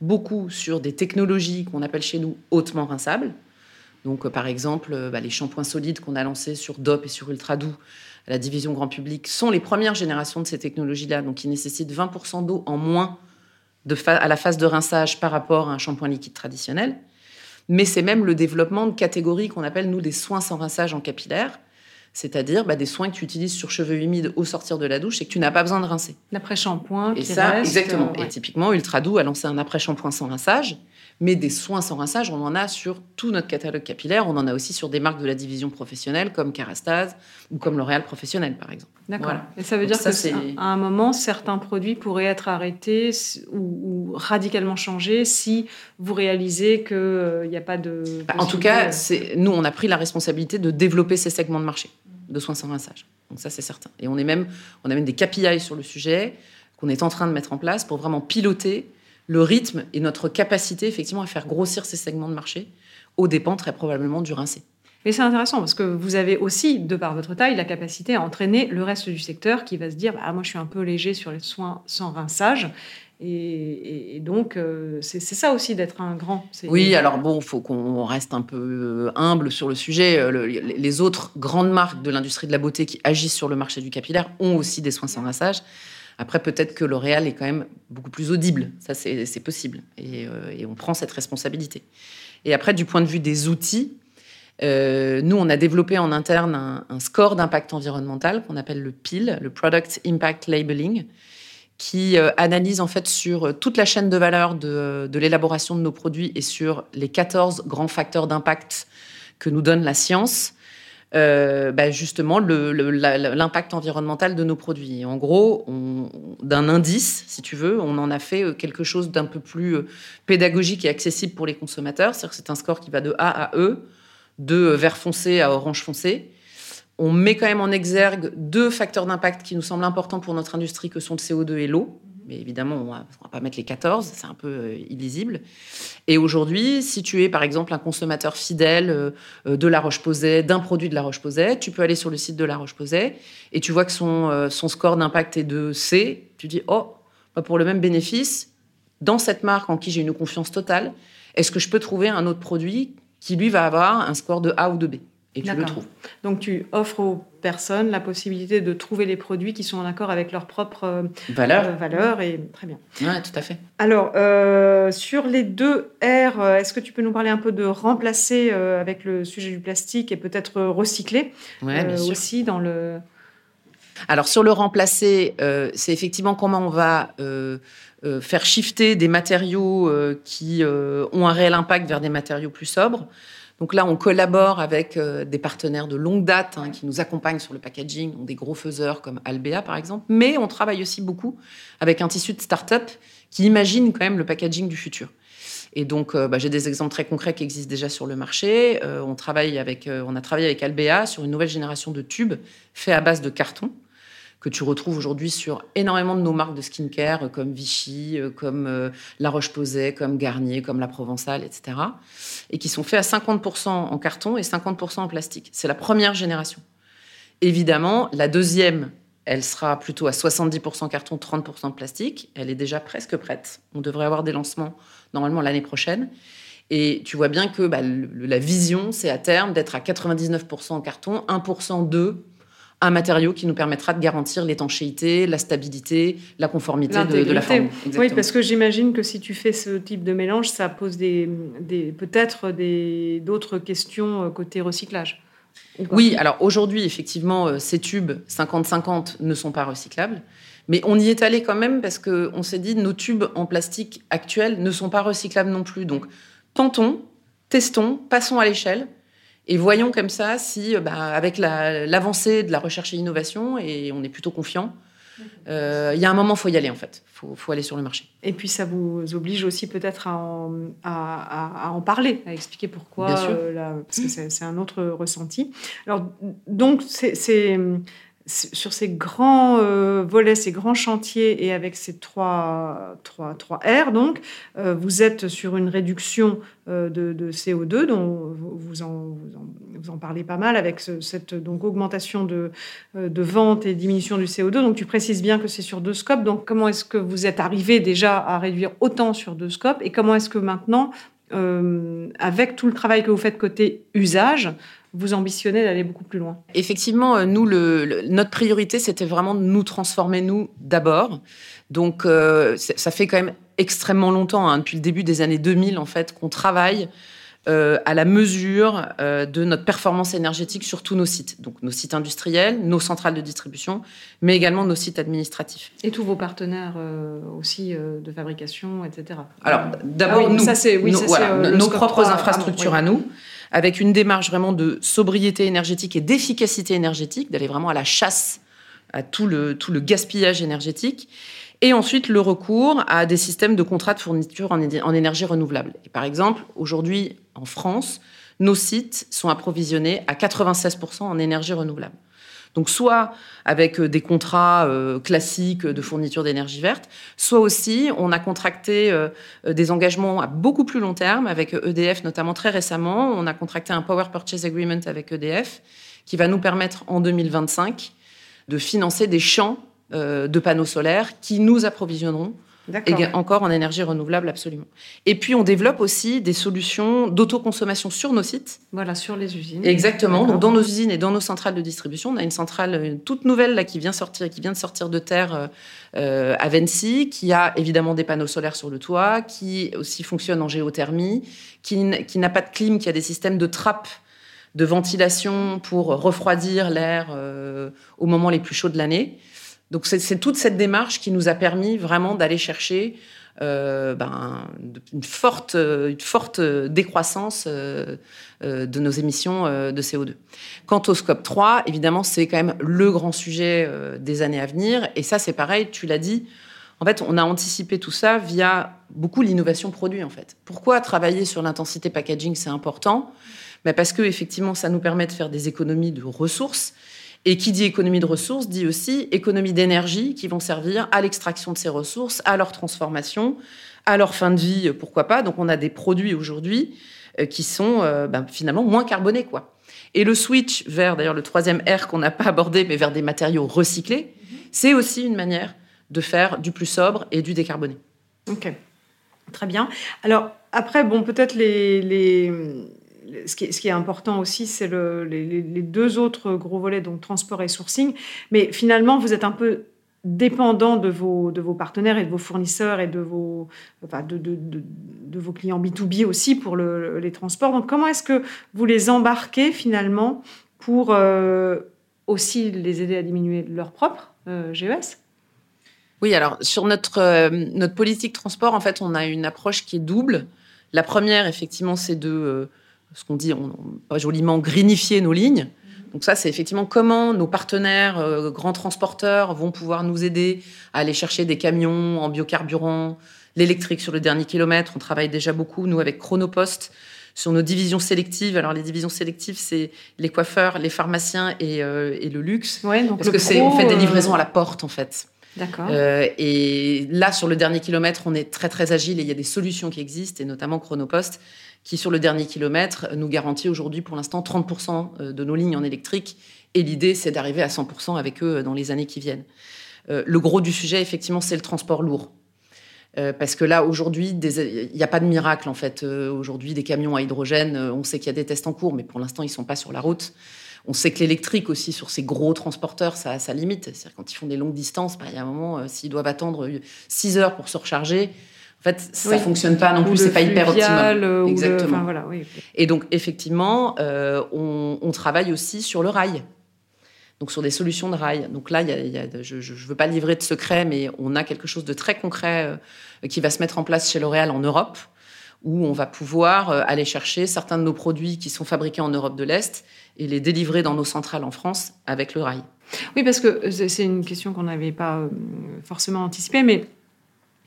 beaucoup sur des technologies qu'on appelle chez nous hautement rinçables. Donc, euh, par exemple, euh, bah, les shampoings solides qu'on a lancés sur DOP et sur Ultra Doux, la division grand public, sont les premières générations de ces technologies-là, donc qui nécessitent 20% d'eau en moins à la phase de rinçage par rapport à un shampoing liquide traditionnel. Mais c'est même le développement de catégories qu'on appelle, nous, des soins sans rinçage en capillaire, c'est-à-dire bah, des soins que tu utilises sur cheveux humides au sortir de la douche et que tu n'as pas besoin de rincer. L'après-shampoing. Et ça, exactement. Et typiquement, Ultra Doux a lancé un après-shampoing sans rinçage mais des soins sans rinçage, on en a sur tout notre catalogue capillaire. On en a aussi sur des marques de la division professionnelle comme Carastase ou comme L'Oréal Professionnel, par exemple. D'accord. Et ça veut dire qu'à un moment, certains produits pourraient être arrêtés ou, radicalement changés si vous réalisez qu'il n'y euh, a pas de. Bah, en tout cas, nous, on a pris la responsabilité de développer ces segments de marché de soins sans rinçage. Donc ça, c'est certain. Et on, est même, on a même des KPI sur le sujet qu'on est en train de mettre en place pour vraiment piloter le rythme et notre capacité effectivement à faire grossir ces segments de marché au dépens très probablement du rincé. Mais c'est intéressant parce que vous avez aussi, de par votre taille, la capacité à entraîner le reste du secteur qui va se dire ah, moi je suis un peu léger sur les soins sans rinçage. Et, donc, euh, c'est ça aussi d'être un grand. Oui, alors bon, il faut qu'on reste un peu euh, humble sur le sujet. Euh, les autres grandes marques de l'industrie de la beauté qui agissent sur le marché du capillaire ont aussi des soins sans rinçage. Après, peut-être que L'Oréal est quand même beaucoup plus audible. Ça, c'est possible. Euh, et, on prend cette responsabilité. Et après, du point de vue des outils, euh, nous, on a développé en interne un, score d'impact environnemental qu'on appelle le PIL, le Product Impact Labeling, qui euh, analyse en fait sur toute la chaîne de valeur de, de l'élaboration de nos produits et sur les 14 grands facteurs d'impact que nous donne la science euh, bah, justement l'impact environnemental de nos produits. En gros, d'un indice, si tu veux, on en a fait euh, quelque chose d'un peu plus euh, pédagogique et accessible pour les consommateurs. Que c'est un score qui va de A à E, de vert foncé à orange foncé. On met quand même en exergue deux facteurs d'impact qui nous semblent importants pour notre industrie, que sont le CO2 et l'eau mais évidemment, on ne va pas mettre les 14, c'est un peu euh, illisible. Et aujourd'hui, si tu es par exemple un consommateur fidèle euh, euh, de La Roche-Posay, d'un produit de La Roche-Posay, tu peux aller sur le site de La Roche-Posay et tu vois que son, son score d'impact est de C. Tu dis, oh, bah, pour le même bénéfice, dans cette marque en qui j'ai une confiance totale, est-ce que je peux trouver un autre produit qui, lui, va avoir un score de A ou de B? Et tu le trouves. Donc tu offres aux personnes la possibilité de trouver les produits qui sont en accord avec leur propre euh, valeur. valeur et très bien. Oui, tout à fait. Alors euh, sur les deux R, euh, est-ce que tu peux nous parler un peu de remplacer avec le sujet du plastique et peut-être recycler aussi dans le. Alors sur le remplacer, c'est effectivement comment on va faire shifter des matériaux qui ont un réel impact vers des matériaux plus sobres. Donc là, on collabore avec euh, des partenaires de longue date hein, qui nous accompagnent sur le packaging, des gros faiseurs comme Albea par exemple, mais on travaille aussi beaucoup avec un tissu de start-up qui imagine quand même le packaging du futur. Et donc, euh, bah, j'ai des exemples très concrets qui existent déjà sur le marché. Euh, on, travaille avec, on a travaillé avec Albea sur une nouvelle génération de tubes faits à base de carton que tu retrouves aujourd'hui sur énormément de nos marques de skincare, comme Vichy, euh, comme euh, La Roche-Posay, comme Garnier, comme La Provençale, etc. Et qui sont faits à 50% en carton et 50% en plastique. C'est la première génération. Évidemment, la deuxième, elle sera plutôt à 70% carton, 30% plastique. Elle est déjà presque prête. On devrait avoir des lancements normalement l'année prochaine. Et tu vois bien que bah, la vision, c'est à terme d'être à 99% en carton, 1% de un matériau qui nous permettra de garantir l'étanchéité, la stabilité, la conformité de, la forme. Oui, parce que j'imagine que si tu fais ce type de mélange, ça pose des, peut-être d'autres questions euh, côté recyclage. Oui, alors aujourd'hui, effectivement, euh, ces tubes 50-50 ne sont pas recyclables. Mais on y est allé quand même parce qu'on s'est dit nos tubes en plastique actuels ne sont pas recyclables non plus. Donc, tentons, testons, passons à l'échelle et voyons comme ça si, euh, bah, avec l'avancée de la recherche et l'innovation, et on est plutôt confiant, euh, il y a un moment, il faut y aller en fait. Il faut, aller sur le marché. Et puis ça vous oblige aussi peut-être à, à, en parler, à expliquer pourquoi. Euh, parce que c'est un autre ressenti. Alors, donc, c'est sur ces grands euh, volets, ces grands chantiers et avec ces trois, R, donc, euh, vous êtes sur une réduction euh, de, CO2 dont vous en, vous en, parlez pas mal avec cette donc, augmentation de, de vente et diminution du CO2. Donc, tu précises bien que c'est sur deux scopes. Donc, comment est-ce que vous êtes arrivé déjà à réduire autant sur deux scopes et comment est-ce que maintenant, avec tout le travail que vous faites côté usage, vous ambitionnez d'aller beaucoup plus loin. Effectivement, euh, nous, notre priorité, c'était vraiment de nous transformer, nous, d'abord. Donc, euh, ça fait quand même extrêmement longtemps, hein, depuis le début des années 2000, en fait, qu'on travaille euh, à la mesure de notre performance énergétique sur tous nos sites. Donc, nos sites industriels, nos centrales de distribution, mais également nos sites administratifs. Et tous vos partenaires aussi de fabrication, etc. Alors, d'abord, ah nous, ça, oui, nos, propres infrastructures à nous avec une démarche vraiment de sobriété énergétique et d'efficacité énergétique, d'aller vraiment à la chasse à tout le, tout le gaspillage énergétique. Et ensuite, le recours à des systèmes de contrats de fourniture en, énergie renouvelable. Et par exemple, aujourd'hui, en France, nos sites sont approvisionnés à 96% en énergie renouvelable. Donc soit avec euh, des contrats euh, classiques de fourniture d'énergie verte, soit aussi on a contracté euh, des engagements à beaucoup plus long terme avec EDF notamment très récemment. On a contracté un Power Purchase Agreement avec EDF qui va nous permettre en 2025 de financer des champs de panneaux solaires qui nous approvisionneront et encore en énergie renouvelable, absolument. Et puis, on développe aussi des solutions d'autoconsommation sur nos sites. Voilà, sur les usines. Exactement. Donc, dans nos usines et dans nos centrales de distribution, on a une centrale toute nouvelle là, qui, vient sortir, qui vient de sortir de terre euh, à Vency, qui a évidemment des panneaux solaires sur le toit, qui aussi fonctionne en géothermie, qui, qui n'a pas de clim, qui a des systèmes de trappe de ventilation pour refroidir l'air euh, au moment les plus chauds de l'année. Donc c'est toute cette démarche qui nous a permis vraiment d'aller chercher euh, ben, une, forte, décroissance euh, euh, de nos émissions de CO2. Quant au scope 3, évidemment, c'est quand même le grand sujet des années à venir. Et ça, c'est pareil, tu l'as dit. En fait, on a anticipé tout ça via beaucoup l'innovation produit. En fait, pourquoi travailler sur l'intensité packaging, c'est important? Ben Parce que effectivement, ça nous permet de faire des économies de ressources et qui dit économie de ressources dit aussi économie d'énergie qui vont servir à l'extraction de ces ressources, à leur transformation, à leur fin de vie, pourquoi pas. Donc on a des produits aujourd'hui euh, qui sont euh, ben, finalement moins carbonés, quoi. Et le switch vers, d'ailleurs, le troisième R qu'on n'a pas abordé, mais vers des matériaux recyclés, c'est aussi une manière de faire du plus sobre et du décarboné. Ok, très bien. Alors après, bon, peut-être les ce qui, est, important aussi, c'est le, les, deux autres gros volets, donc transport et sourcing. Mais finalement, vous êtes un peu dépendant de vos, partenaires et de vos fournisseurs et de vos, clients B2B aussi pour le, les transports. Donc, comment est-ce que vous les embarquez finalement pour euh, aussi les aider à diminuer leur propre euh, GES Oui, alors sur notre, euh, notre politique transport, en fait, on a une approche qui est double. La première, effectivement, c'est de euh, ce qu'on dit on, on, joliment greenifier nos lignes. Donc ça, c'est effectivement comment nos partenaires euh, grands transporteurs vont pouvoir nous aider à aller chercher des camions en biocarburant, l'électrique sur le dernier kilomètre. On travaille déjà beaucoup, nous, avec Chronopost, sur nos divisions sélectives. Alors, les divisions sélectives, c'est les coiffeurs, les pharmaciens et, euh, et le luxe. Ouais, donc parce que c'est, on fait des livraisons à la porte, en fait. D'accord. Euh, et là, sur le dernier kilomètre, on est très, très agile et il y a des solutions qui existent, et notamment Chronopost, qui, sur le dernier kilomètre, nous garantit aujourd'hui, pour l'instant, 30% euh, de nos lignes en électrique. Et l'idée, c'est d'arriver à 100% avec eux dans les années qui viennent. Euh, le gros du sujet, effectivement, c'est le transport lourd. Euh, parce que là, aujourd'hui, il n'y a pas de miracle, en fait. Euh, aujourd'hui, des camions à hydrogène, euh, on sait qu'il y a des tests en cours, mais pour l'instant, ils ne sont pas sur la route. On sait que l'électrique aussi, sur ces gros transporteurs, ça a sa limite. C'est-à-dire quand ils font des longues distances, bah, il y a un moment, euh, s'ils doivent attendre 6 heures pour se recharger, en fait, ça Oui. ne fonctionne pas non plus, c'est pas hyper optimal. euh, ou le- Exactement. enfin, voilà, oui. Et donc, effectivement, euh, on, on travaille aussi sur le rail. Donc, sur des solutions de rail. Donc là, il y a, il y a de- je ne veux pas livrer de secret, mais on a quelque chose de très concret euh, qui va se mettre en place chez L'Oréal en Europe, où on va pouvoir euh, aller chercher certains de nos produits qui sont fabriqués en Europe de l'Est et les délivrer dans nos centrales en France avec le rail. Oui, parce que c'est une question qu'on n'avait pas forcément anticipée, mais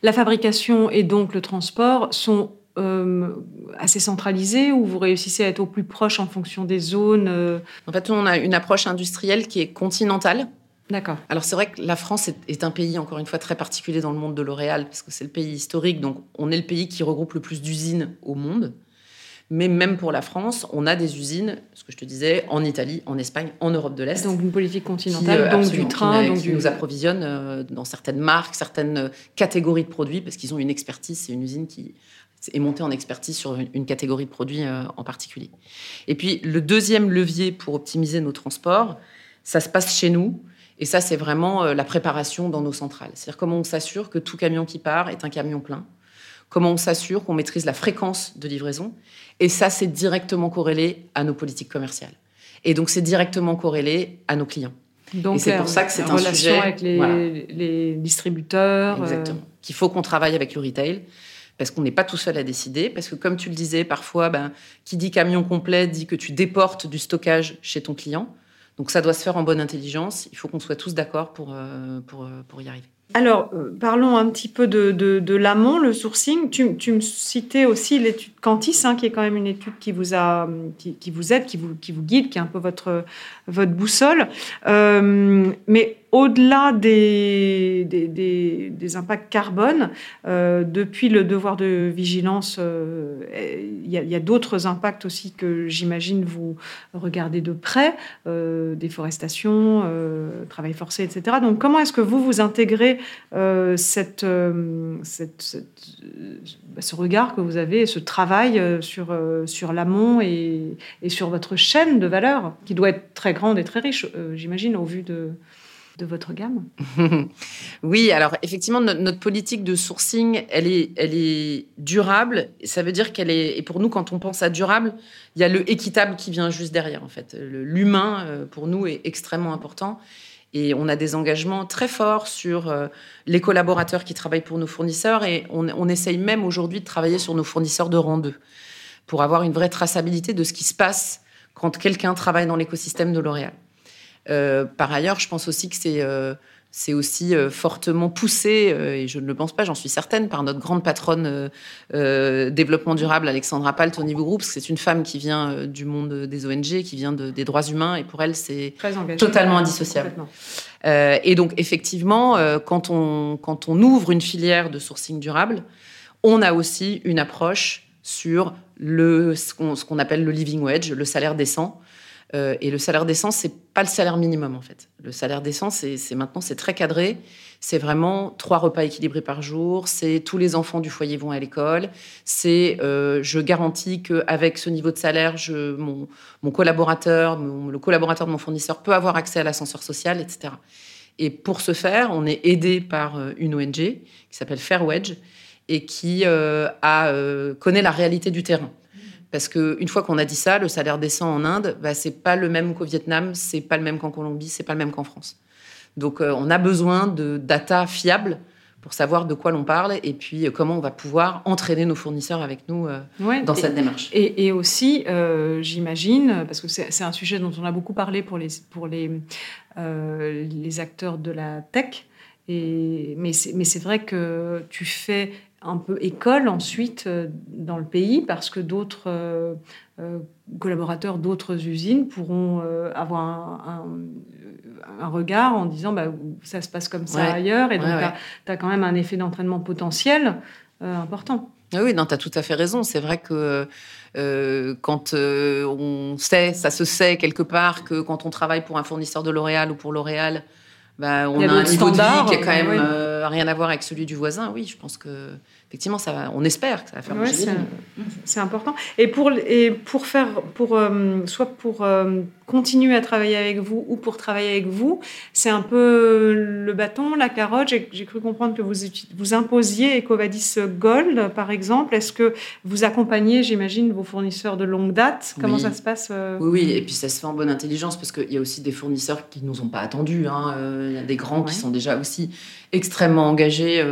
la fabrication et donc le transport sont euh, assez centralisés ou vous réussissez à être au plus proche en fonction des zones euh, En fait, on a une approche industrielle qui est continentale. D'accord. Alors c'est vrai que la France est, est un pays, encore une fois, très particulier dans le monde de L'Oréal, parce que c'est le pays historique, donc on est le pays qui regroupe le plus d'usines au monde. Mais même pour la France, on a des usines, ce que je te disais, en Italie, en Espagne, en Europe de l'Est. Donc une politique continentale, euh, donc du train, qui, donc qui du... nous approvisionne euh, dans certaines marques, certaines euh, catégories de produits, parce qu'ils ont une expertise. C'est une usine qui est montée en expertise sur une, une catégorie de produits en particulier. Et puis, le deuxième levier pour optimiser nos transports, ça se passe chez nous. Et ça, c'est vraiment la préparation dans nos centrales. C'est-à-dire comment on s'assure que tout camion qui part est un camion plein. Comment on s'assure qu'on maîtrise la fréquence de livraison. Et ça, c'est directement corrélé à nos politiques commerciales. Et donc, c'est directement corrélé à nos clients. Donc, Et c'est pour ça que c'est un relation sujet, avec les, voilà. les distributeurs. euh, Exactement. Qu'il faut qu'on travaille avec le retail. Parce qu'on n'est pas tout seul à décider. Parce que, comme tu le disais, parfois, ben, qui dit camion complet dit que tu déportes du stockage chez ton client. Donc, ça doit se faire en bonne intelligence. Il faut qu'on soit tous d'accord pour, euh, pour, euh, pour y arriver. Alors, euh, parlons un petit peu de, l'amont, le sourcing. Tu, me citais aussi l'étude Cantis, hein, qui est quand même une étude qui vous, a, qui, vous aide, qui vous, guide, qui est un peu votre, votre boussole. Euh, mais au-delà des, impacts carbone, euh, depuis le devoir de vigilance, euh, il y a, d'autres impacts aussi que j'imagine vous regardez de près, euh, déforestation, travail forcé, etc. Donc, comment est-ce que vous vous intégrez ce regard que vous avez, ce travail sur, sur l'amont et, et sur votre chaîne de valeur, qui doit être très grande et très riche, j'imagine, au vu de, de votre gamme <laughs> oui, alors effectivement, notre, politique de sourcing, elle est, elle est durable. Ça veut dire qu'elle est. Et pour nous, quand on pense à durable, il y a le équitable qui vient juste derrière, en fait. L'humain, euh, pour nous, est extrêmement important. Et on a des engagements très forts sur euh, les collaborateurs qui travaillent pour nos fournisseurs. Et on, on essaye même aujourd'hui de travailler sur nos fournisseurs de rang 2 pour avoir une vraie traçabilité de ce qui se passe quand quelqu'un travaille dans l'écosystème de L'Oréal. Euh, par ailleurs, je pense aussi que c'est euh, c'est aussi euh, fortement poussé, et je ne le pense pas, j'en suis certaine, par notre grande patronne euh, euh, développement durable, Alexandra Palt, au niveau groupe, parce que c'est une femme qui vient du monde des ONG, qui vient de- des droits humains, et pour elle, c'est. Totalement indissociable. Euh, et donc, effectivement, quand, on, quand on ouvre une filière de sourcing durable, on a aussi une approche sur le, ce qu'on ce qu'on appelle le living wage, le salaire décent, et le salaire décent, c'est pas le salaire minimum en fait. Le salaire décent, c'est maintenant c'est très cadré. C'est vraiment trois repas équilibrés par jour. C'est tous les enfants du foyer vont à l'école. C'est je garantis qu'avec ce niveau de salaire, mon, mon collaborateur, le collaborateur de mon fournisseur peut avoir accès à l'ascenseur social, etc. Et pour ce faire, on est aidé par une ONG qui s'appelle Fairwedge et qui euh, euh, connaît la réalité du terrain. Parce qu'une fois qu'on a dit ça, le salaire décent en Inde, bah, c'est pas le même qu'au Vietnam, c'est pas le même qu'en Colombie, c'est pas le même qu'en France. Donc euh, on a besoin de data fiables pour savoir de quoi l'on parle et puis comment on va pouvoir entraîner nos fournisseurs avec nous dans cette démarche. Et, aussi, j'imagine, parce que c'est un sujet dont on a beaucoup parlé pour les, pour les, les acteurs de la tech, et, mais c'est vrai que tu fais un peu école ensuite euh, dans le pays parce que d'autres euh, euh, collaborateurs d'autres usines pourront avoir un, un, regard en disant bah, ça se passe comme ça ailleurs et donc tu as, quand même un effet d'entraînement potentiel important. Ah oui, tu as tout à fait raison. C'est vrai que quand on sait, ça se sait quelque part que quand on travaille pour un fournisseur de L'Oréal ou pour L'Oréal, bah, on a, un niveau de vie qui a quand même euh, rien à voir avec celui du voisin. Oui, je pense que effectivement, ça, on espère que ça va faire bouger C'est important. Et pour, et pour faire, pour, euh, soit pour euh, continuer à travailler avec vous ou pour travailler avec vous, c'est un peu le bâton, la carotte. J'ai cru comprendre que vous, vous imposiez Ecovadis Gold, par exemple. Est-ce que vous accompagnez, j'imagine, vos fournisseurs de longue date? Comment ça se passe euh? oui, oui, et puis ça se fait en bonne intelligence parce qu'il y a aussi des fournisseurs qui ne nous ont pas attendus. Hein. Il y a des grands qui sont déjà aussi extrêmement engagés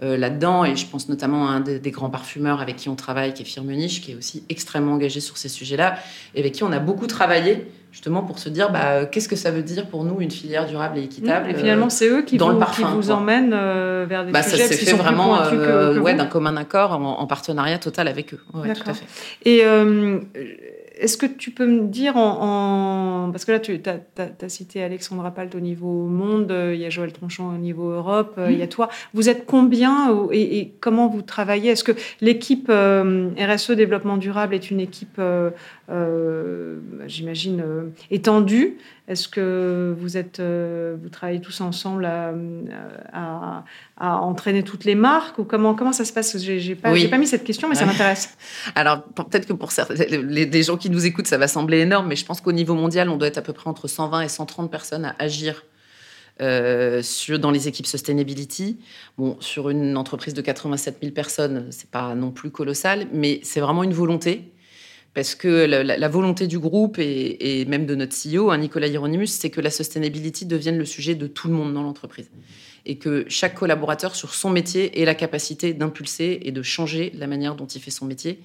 là-dedans. Et je pense notamment à un des, grands parfumeurs avec qui on travaille, qui est Firmenich, qui est aussi extrêmement engagé sur ces sujets-là, et avec qui on a beaucoup travaillé justement pour se dire bah, qu'est-ce que ça veut dire pour nous une filière durable et équitable. et finalement, c'est eux qui, dans vous, le parfum, qui vous emmènent euh, vers des bah, sujets ça qui fait vraiment euh, ouais, d'un commun accord en, partenariat total avec eux. Ouais, tout à fait. Et euh, est-ce que tu peux me dire, en, parce que là, tu as, cité Alexandra Palt au niveau monde, il y a Joël Tronchon au niveau Europe, il y a mmh. toi. Vous êtes combien et, comment vous travaillez? Est-ce que l'équipe euh, RSE Développement Durable est une équipe, euh, euh, j'imagine, étendue? Est-ce que vous, êtes, vous travaillez tous ensemble à, entraîner toutes les marques ou comment, comment ça se passe? J'ai pas, pas mis cette question, mais ça m'intéresse. <laughs> Alors, peut-être que pour certains, les, les gens qui nous écoutent, ça va sembler énorme, mais je pense qu'au niveau mondial, on doit être à peu près entre 120 et 130 personnes à agir euh, sur, dans les équipes sustainability. Bon, sur une entreprise de 87 000 personnes, c'est pas non plus colossal, mais c'est vraiment une volonté. Parce que la, volonté du groupe et, même de notre CEO, hein, Nicolas Hieronymus, c'est que la sustainability devienne le sujet de tout le monde dans l'entreprise. Et que chaque collaborateur sur son métier ait la capacité d'impulser et de changer la manière dont il fait son métier.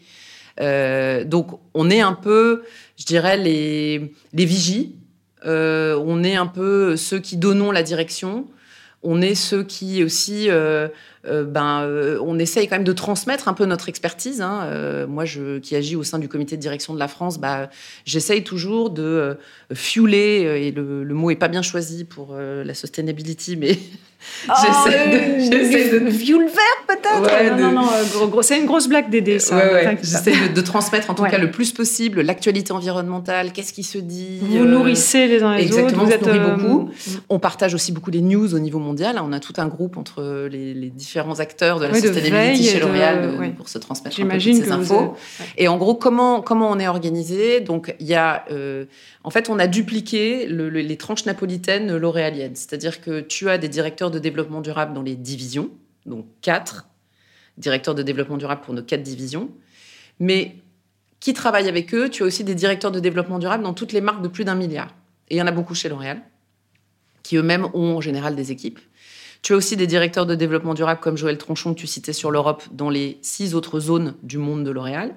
Euh, donc, on est un peu, je dirais, les, les vigies. Euh, on est un peu ceux qui donnons la direction. On est ceux qui aussi, euh, ben, on essaye quand même de transmettre un peu notre expertise. Hein. moi, je, qui agis au sein du comité de direction de la France, bah, j'essaye toujours de fueler, et le, le, mot est pas bien choisi pour la sustainability, mais Oh, j'essaie de, de... vert peut-être Non, non, euh, c'est une grosse blague d'aider ça. J'essaie de, transmettre en tout cas le plus possible l'actualité environnementale, qu'est-ce qui se dit. Vous euh, nourrissez les uns les exactement, autres. Exactement, on se nourrit euh, beaucoup. On partage aussi beaucoup les news au niveau mondial. On a tout un groupe entre les, différents acteurs de la sustainability chez L'Oréal pour se transmettre un peu toutes ces infos. Et en gros, comment, comment on est organisé? Donc, il y a... en fait, on a dupliqué les tranches napolitaines l'oréaliennes. C'est-à-dire que tu as des directeurs de développement durable dans les divisions, donc quatre directeurs de développement durable pour nos quatre divisions. Mais qui travaillent avec eux? Tu as aussi des directeurs de développement durable dans toutes les marques de plus d'un milliard. Et il y en a beaucoup chez L'Oréal, qui eux-mêmes ont en général des équipes. Tu as aussi des directeurs de développement durable comme Joël Tronchon que tu citais sur l'Europe dans les six autres zones du monde de L'Oréal.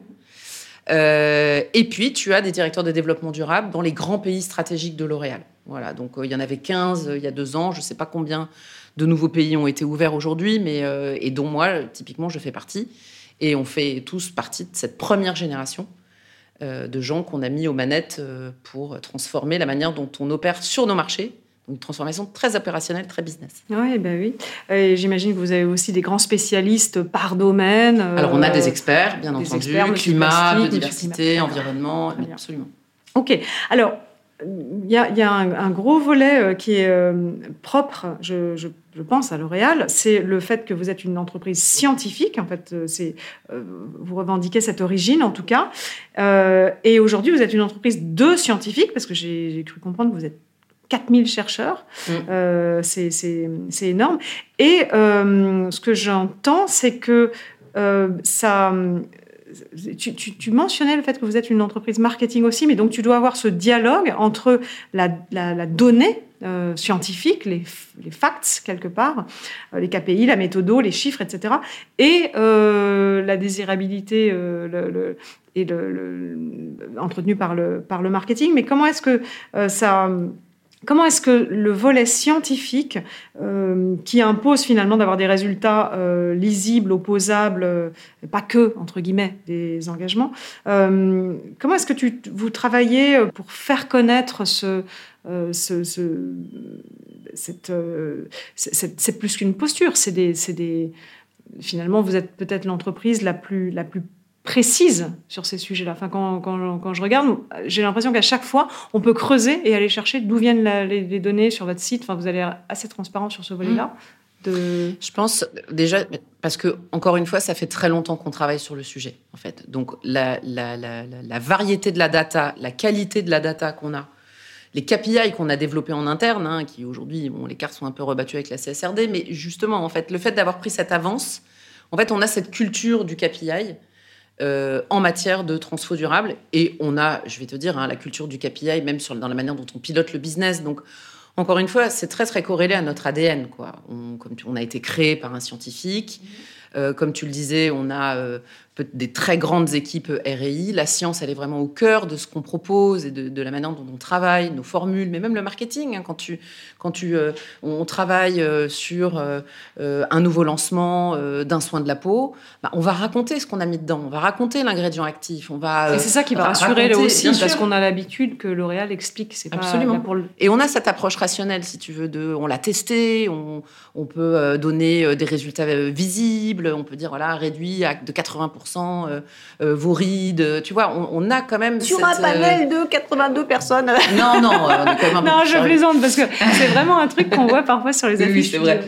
Euh, et puis, tu as des directeurs de développement durable dans les grands pays stratégiques de L'Oréal. Voilà, donc euh, il y en avait 15 euh, il y a deux ans, je ne sais pas combien de nouveaux pays ont été ouverts aujourd'hui, mais et dont moi, typiquement, je fais partie. Et on fait tous partie de cette première génération de gens qu'on a mis aux manettes pour transformer la manière dont on opère sur nos marchés. Une transformation très opérationnelle, très business. Oui, ben oui. J'imagine que vous avez aussi des grands spécialistes par domaine. Alors, on a des experts, bien entendu, climat, biodiversité, environnement, absolument. Ok. Alors, il y a, un, gros volet euh, qui est euh, propre, je, pense, à L'Oréal, c'est le fait que vous êtes une entreprise scientifique. En fait, euh, vous revendiquez cette origine, en tout cas. et aujourd'hui, vous êtes une entreprise de scientifiques, parce que j'ai cru comprendre que vous êtes 4000 chercheurs. Mm. c'est énorme. Et ce que j'entends, c'est que ça tu, mentionnais le fait que vous êtes une entreprise marketing aussi, mais donc tu dois avoir ce dialogue entre la, donnée euh, scientifique, les, facts quelque part, euh, les KPI, la méthodo, les chiffres, etc., et euh, la désirabilité le, et le, entretenue par le, par le marketing. Mais comment est-ce que ça Comment est-ce que le volet scientifique, euh, qui impose finalement d'avoir des résultats euh, lisibles, opposables, euh, pas que, entre guillemets, des engagements, comment est-ce que tu, vous travaillez pour faire connaître ce, c'est plus qu'une posture, c'est des, finalement, vous êtes peut-être l'entreprise la plus précise sur ces sujets-là. Enfin, quand, quand, quand, je regarde, j'ai l'impression qu'à chaque fois, on peut creuser et aller chercher d'où viennent les, données sur votre site. Enfin, vous allez assez transparent sur ce volet-là. Mmh. De... Je pense déjà parce que encore une fois, ça fait très longtemps qu'on travaille sur le sujet. En fait, donc la, la, la, la variété de la data, la qualité de la data qu'on a, les KPI qu'on a développés en interne, hein, qui aujourd'hui, bon, les cartes sont un peu rebattues avec la CSRD, mais justement, en fait, le fait d'avoir pris cette avance, en fait, on a cette culture du KPI euh, en matière de transfo durable. Et on a, je vais te dire, hein, la culture du KPI, même sur, dans la manière dont on pilote le business. Donc, encore une fois, c'est très, très corrélé à notre ADN. Quoi. On, comme on a été créé par un scientifique. Euh, comme tu le disais, on a euh, des très grandes équipes RI. La science, elle est vraiment au cœur de ce qu'on propose et de, la manière dont on travaille, nos formules, mais même le marketing. Hein, quand tu, quand tu, euh, on travaille euh, sur euh, un nouveau lancement d'un soin de la peau, bah, on va raconter ce qu'on a mis dedans, on va raconter l'ingrédient actif, on va. et c'est ça qui va rassurer aussi, parce qu'on a l'habitude que L'Oréal explique. C'est absolument. Pour Et on a cette approche rationnelle, si tu veux, de, on l'a testé, on, on peut donner des résultats visibles, on peut dire voilà réduit de 80 euh, euh, vos rides. Tu vois, on, a quand même. Sur un panel de 82 personnes. <laughs> Non, non, on est quand même Non, je plaisante parce que <laughs> c'est vraiment un truc qu'on voit parfois sur les affiches. Oui, c'est vrai.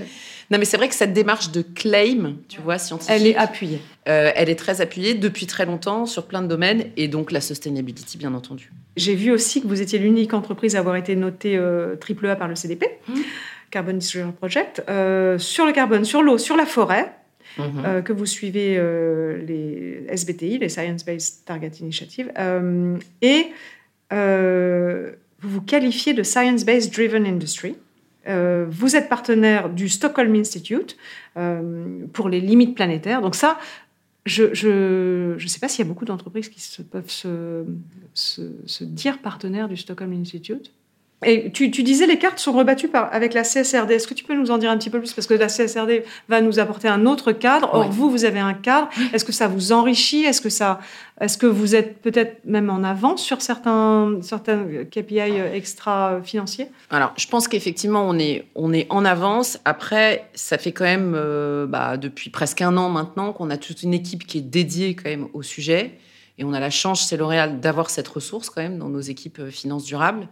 Non, mais c'est vrai que cette démarche de claim, tu vois, scientifique. Elle est appuyée. Euh, elle est très appuyée depuis très longtemps sur plein de domaines et donc la sustainability, bien entendu. J'ai vu aussi que vous étiez l'unique entreprise à avoir été notée triple A par le CDP, mmh. Carbon Disclosure Project, sur le carbone, sur l'eau, sur la forêt. Mhm. Euh, que vous suivez euh, les SBTI, les Science Based Target Initiative, euh, et vous vous qualifiez de Science Based Driven Industry. vous êtes partenaire du Stockholm Institute pour les limites planétaires. Donc ça, je ne sais pas s'il y a beaucoup d'entreprises qui peuvent se, se, se, dire partenaires du Stockholm Institute. Et tu, disais les cartes sont rebattues par, avec la CSRD. Est-ce que tu peux nous en dire un petit peu plus? Parce que la CSRD va nous apporter un autre cadre. Or, vous, vous avez un cadre. Est-ce que ça vous enrichit? Est-ce que, ça, est que vous êtes peut-être même en avance sur certains, certains KPI extra-financiers Alors, je pense qu'effectivement, on est, on est en avance. Après, ça fait quand même, euh, bah, depuis presque un an maintenant, qu'on a toute une équipe qui est dédiée quand même au sujet. Et on a la chance chez L'Oréal d'avoir cette ressource quand même dans nos équipes euh, finances durables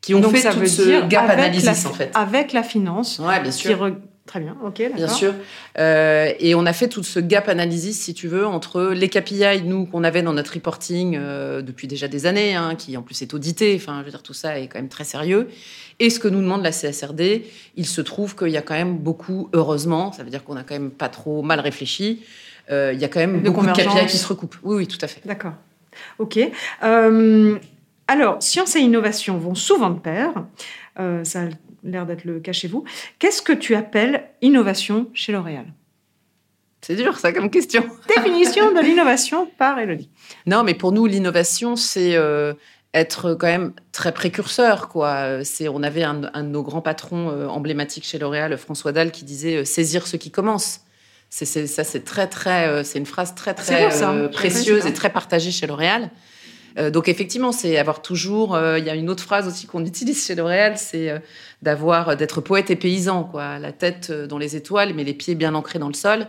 qui ont fait ça tout ce gap analysis en fait. Avec la finance. Ouais, bien sûr. Très bien, ok, Bien sûr. Euh, et on a fait tout ce gap analysis, si tu veux, entre les KPI, nous, qu'on avait dans notre reporting euh, depuis déjà des années, hein, qui en plus est audité, enfin, je veux dire, tout ça est quand même très sérieux, et ce que nous demande la CSRD. Il se trouve qu'il y a quand même beaucoup, heureusement, ça veut dire qu'on a quand même pas trop mal réfléchi, euh, il y a quand même beaucoup de KPI qui se recoupent. Oui, oui, tout à fait. D'accord. Ok. Alors, science et innovation vont souvent de pair. Euh, ça a l'air d'être le cas chez vous. Qu'est-ce que tu appelles innovation chez L'Oréal? C'est dur, ça, comme question. <laughs> Définition de l'innovation par Elodie. Non, mais pour nous, l'innovation, c'est euh, être quand même très précurseur. Quoi. C'est, on avait un, de nos grands patrons euh, emblématiques chez L'Oréal, François Dalle, qui disait saisir ce qui commence. C'est, ça, c'est très, très, c'est une phrase très, très précieuse et très partagée chez L'Oréal. Euh, donc effectivement, c'est avoir toujours. Euh, il y a une autre phrase aussi qu'on <laughs> utilise chez L'Oréal, c'est euh, d'avoir d'être poète et paysan, quoi, la tête dans les étoiles, mais les pieds bien ancrés dans le sol.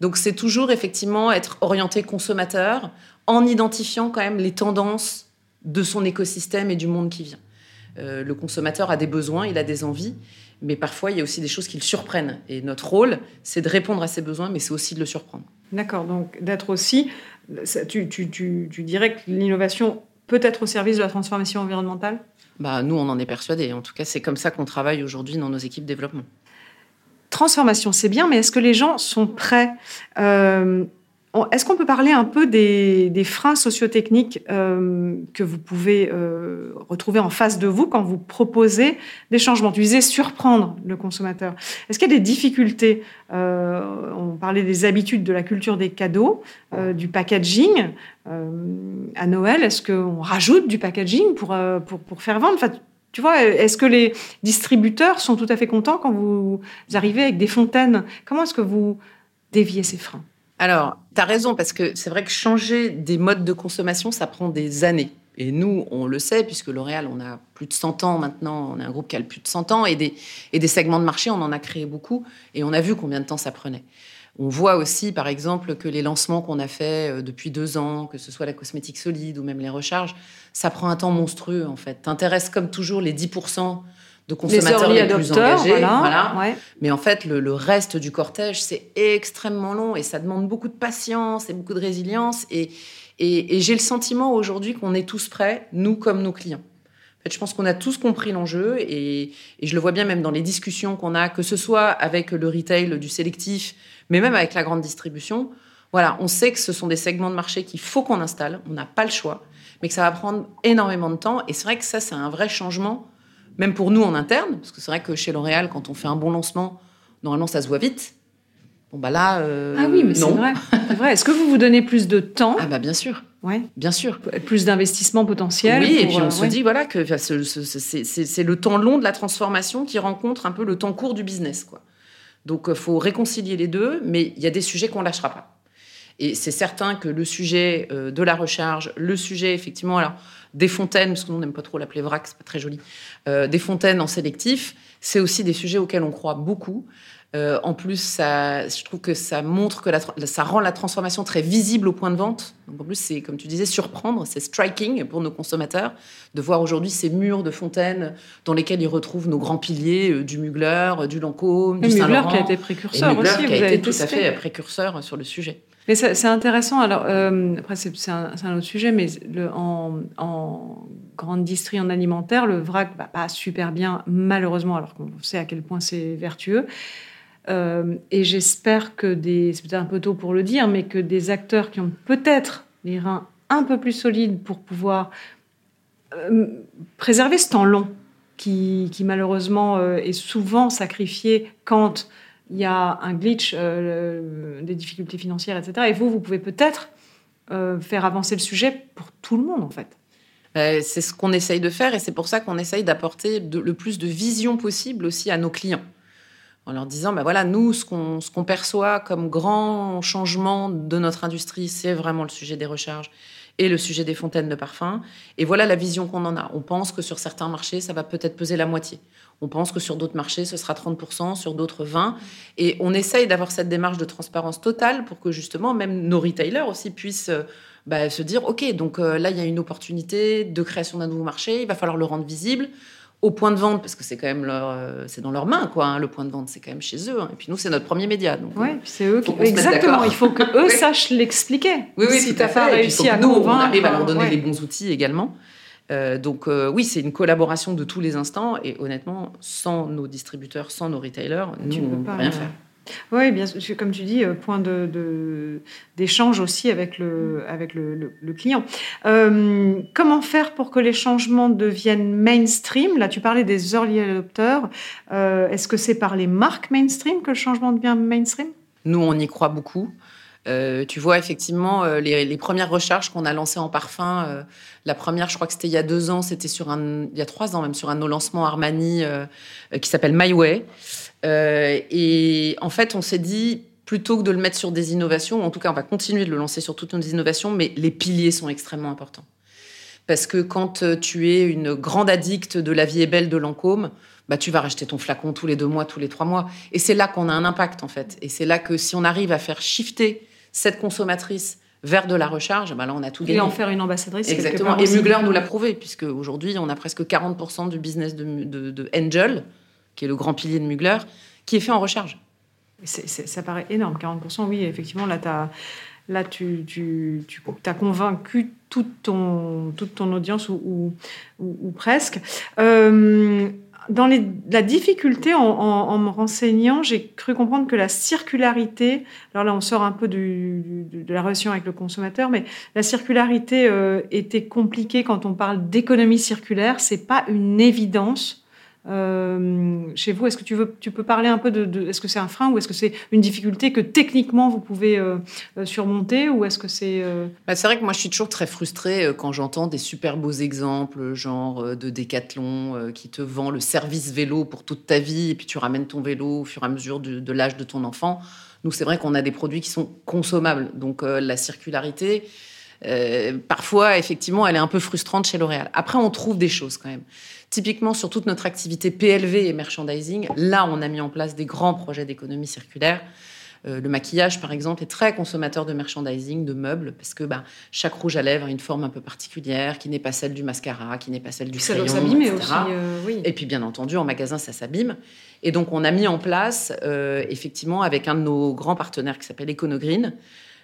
Donc c'est toujours effectivement être orienté consommateur en identifiant quand même les tendances de son écosystème et du monde qui vient. Le consommateur a des besoins, il a des envies, mais parfois il y a aussi des choses qui le surprennent. Et notre rôle, c'est de répondre à ses besoins, mais c'est aussi de le surprendre. D'accord, donc d'être aussi, tu, tu, tu, tu dirais que l'innovation peut être au service de la transformation environnementale? Bah, Nous, on en est persuadés. En tout cas, c'est comme ça qu'on travaille aujourd'hui dans nos équipes développement. Transformation, c'est bien, mais est-ce que les gens sont prêts euh, est-ce qu'on peut parler un peu des, freins sociotechniques euh, que vous pouvez euh, retrouver en face de vous quand vous proposez des changements? Tu disais surprendre le consommateur. Est-ce qu'il y a des difficultés euh, On parlait des habitudes de la culture des cadeaux, du packaging. à Noël, est-ce qu'on rajoute du packaging pour, pour, pour faire vendre? Enfin, tu vois, est-ce que les distributeurs sont tout à fait contents quand vous arrivez avec des fontaines? Comment est-ce que vous déviez ces freins? Alors, tu as raison, parce que c'est vrai que changer des modes de consommation, ça prend des années. Et nous, on le sait, puisque L'Oréal, on a plus de 100 ans maintenant, on est un groupe qui a plus de 100 ans, et des, et des segments de marché, on en a créé beaucoup, et on a vu combien de temps ça prenait. On voit aussi, par exemple, que les lancements qu'on a faits euh, depuis deux ans, que ce soit la cosmétique solide ou même les recharges, ça prend un temps monstrueux, en fait. T'intéresses comme toujours les 10% de consommateurs les, plus engagés. Voilà, Mais en fait, le, reste du cortège, c'est extrêmement long et ça demande beaucoup de patience et beaucoup de résilience. Et, et, j'ai le sentiment aujourd'hui qu'on est tous prêts, nous comme nos clients. En fait, je pense qu'on a tous compris l'enjeu et, et, je le vois bien même dans les discussions qu'on a, que ce soit avec le retail du sélectif, mais même avec la grande distribution. Voilà, on sait que ce sont des segments de marché qu'il faut qu'on installe, on n'a pas le choix, mais que ça va prendre énormément de temps. Et c'est vrai que ça, c'est un vrai changement même pour nous en interne, parce que c'est vrai que chez L'Oréal, quand on fait un bon lancement, normalement ça se voit vite. Bon bah là, euh, ah oui, mais c'est vrai. vrai. Est-ce que vous vous donnez plus de temps Ah bah bien sûr. Ouais. Bien sûr. Plus d'investissement potentiel. Oui, et puis on euh, se dit voilà que c'est le temps long de la transformation qui rencontre un peu le temps court du business, quoi. Donc il euh, faut réconcilier les deux, mais il y a des sujets qu'on lâchera pas. Et c'est certain que le sujet de la recharge, le sujet effectivement, alors des fontaines, parce que nous, on n'aime pas trop l'appeler vrac, c'est pas très joli, euh, des fontaines en sélectif, c'est aussi des sujets auxquels on croit beaucoup. Euh, en plus, ça, je trouve que ça montre que ça rend la transformation très visible au point de vente. Donc, en plus, c'est, comme tu disais, surprendre, c'est striking pour nos consommateurs de voir aujourd'hui ces murs de fontaines dans lesquels ils retrouvent nos grands piliers euh, du Mugler, du Lancôme, du Saint-Laurent. qui a été précurseur aussi. qui a été tout à fait précurseur sur le sujet. Mais c'est intéressant. Alors, euh, après, c'est un, autre sujet, mais en, grande distrie en alimentaire, le vrac va pas super bien, malheureusement, alors qu'on sait à quel point c'est vertueux. Euh, et j'espère que des, c'est peut-être un peu tôt pour le dire, mais que des acteurs qui ont peut-être les reins un peu plus solides pour pouvoir euh, préserver ce temps long qui malheureusement est souvent sacrifié quand il y a un glitch, euh, des difficultés financières, etc. Et vous, vous pouvez peut-être euh, faire avancer le sujet pour tout le monde, en fait. Euh, c'est ce qu'on essaye de faire et c'est pour ça qu'on essaye d'apporter le plus de vision possible aussi à nos clients. En leur disant, ben voilà, nous, ce qu'on perçoit comme grand changement de notre industrie, c'est vraiment le sujet des recharges et le sujet des fontaines de parfum. Et voilà la vision qu'on en a. On pense que sur certains marchés, ça va peut-être peser la moitié. On pense que sur d'autres marchés, ce sera 30%, sur d'autres 20%. Et on essaye d'avoir cette démarche de transparence totale pour que justement, même nos retailers aussi puissent euh, bah, se dire, OK, donc euh, là, il y a une opportunité de création d'un nouveau marché, il va falloir le rendre visible au point de vente, parce que c'est quand même leur, euh, c'est dans leurs mains, quoi. Hein, le point de vente, c'est quand même chez eux. Hein. Et puis nous, c'est notre premier média. Donc, ouais, c'est eux qui. Exactement. Il faut que <laughs> eux sachent l'expliquer. Oui, oui, si tu n'as pas réussi à nous, on arrive à leur donner les bons outils également. Euh, donc euh, oui, c'est une collaboration de tous les instants. Et honnêtement, sans nos distributeurs, sans nos retailers, nous, on ne peut rien faire. Oui, bien sûr, comme tu dis, euh, point d'échange de, aussi avec le, avec le, client. Euh, comment faire pour que les changements deviennent mainstream? Là, tu parlais des early adopters. Euh, est-ce que c'est par les marques mainstream que le changement devient mainstream? Nous, on y croit beaucoup. tu vois, effectivement, les, premières recherches qu'on a lancées en parfum, la première, je crois que c'était il y a deux ans, c'était sur un, il y a trois ans même, sur un de nos lancements Armani qui s'appelle My Way. Euh, et en fait, on s'est dit, plutôt que de le mettre sur des innovations, en tout cas, on va continuer de le lancer sur toutes nos innovations, mais les piliers sont extrêmement importants. Parce que quand euh, tu es une grande addicte de La vie est belle de Lancôme, bah, tu vas racheter ton flacon tous les deux mois, tous les trois mois. Et c'est là qu'on a un impact, en fait. Et c'est là que si on arrive à faire shifter cette consommatrice vers de la recharge, bah là on a tout gagné. Et en faire une ambassadrice. Exactement. Et Mugler nous l'a prouvé, puisque aujourd'hui on a presque 40% du business de, Angel, qui est le grand pilier de Mugler, qui est fait en recharge. ça paraît énorme, 40%. Oui, effectivement, là, là tu, as convaincu toute ton, toute ton audience ou, ou, presque. Euh, dans la difficulté, en, me renseignant, j'ai cru comprendre que la circularité, alors là on sort un peu de la relation avec le consommateur, mais la circularité euh, était compliquée quand on parle d'économie circulaire. C'est pas une évidence. Euh, chez vous, est-ce que tu, veux, tu peux parler un peu de, est-ce que c'est un frein ou est-ce que c'est une difficulté que techniquement vous pouvez euh, euh, surmonter ou est-ce que c'est bah, c'est vrai que moi je suis toujours très frustrée quand j'entends des super beaux exemples genre de Decathlon qui te vend le service vélo pour toute ta vie et puis tu ramènes ton vélo au fur et à mesure de, l'âge de ton enfant. Nous c'est vrai qu'on a des produits qui sont consommables donc la circularité parfois effectivement elle est un peu frustrante chez L'Oréal. Après on trouve des choses quand même. Typiquement, sur toute notre activité PLV et merchandising, là, on a mis en place des grands projets d'économie circulaire. Euh, le maquillage, par exemple, est très consommateur de merchandising, de meubles, parce que bah, chaque rouge à lèvres a une forme un peu particulière, qui n'est pas celle du mascara, qui n'est pas celle du ça crayon, s'abîmer aussi, euh, oui. Et puis, bien entendu, en magasin, ça s'abîme. Et donc, on a mis en place, euh, effectivement, avec un de nos grands partenaires qui s'appelle EconoGreen,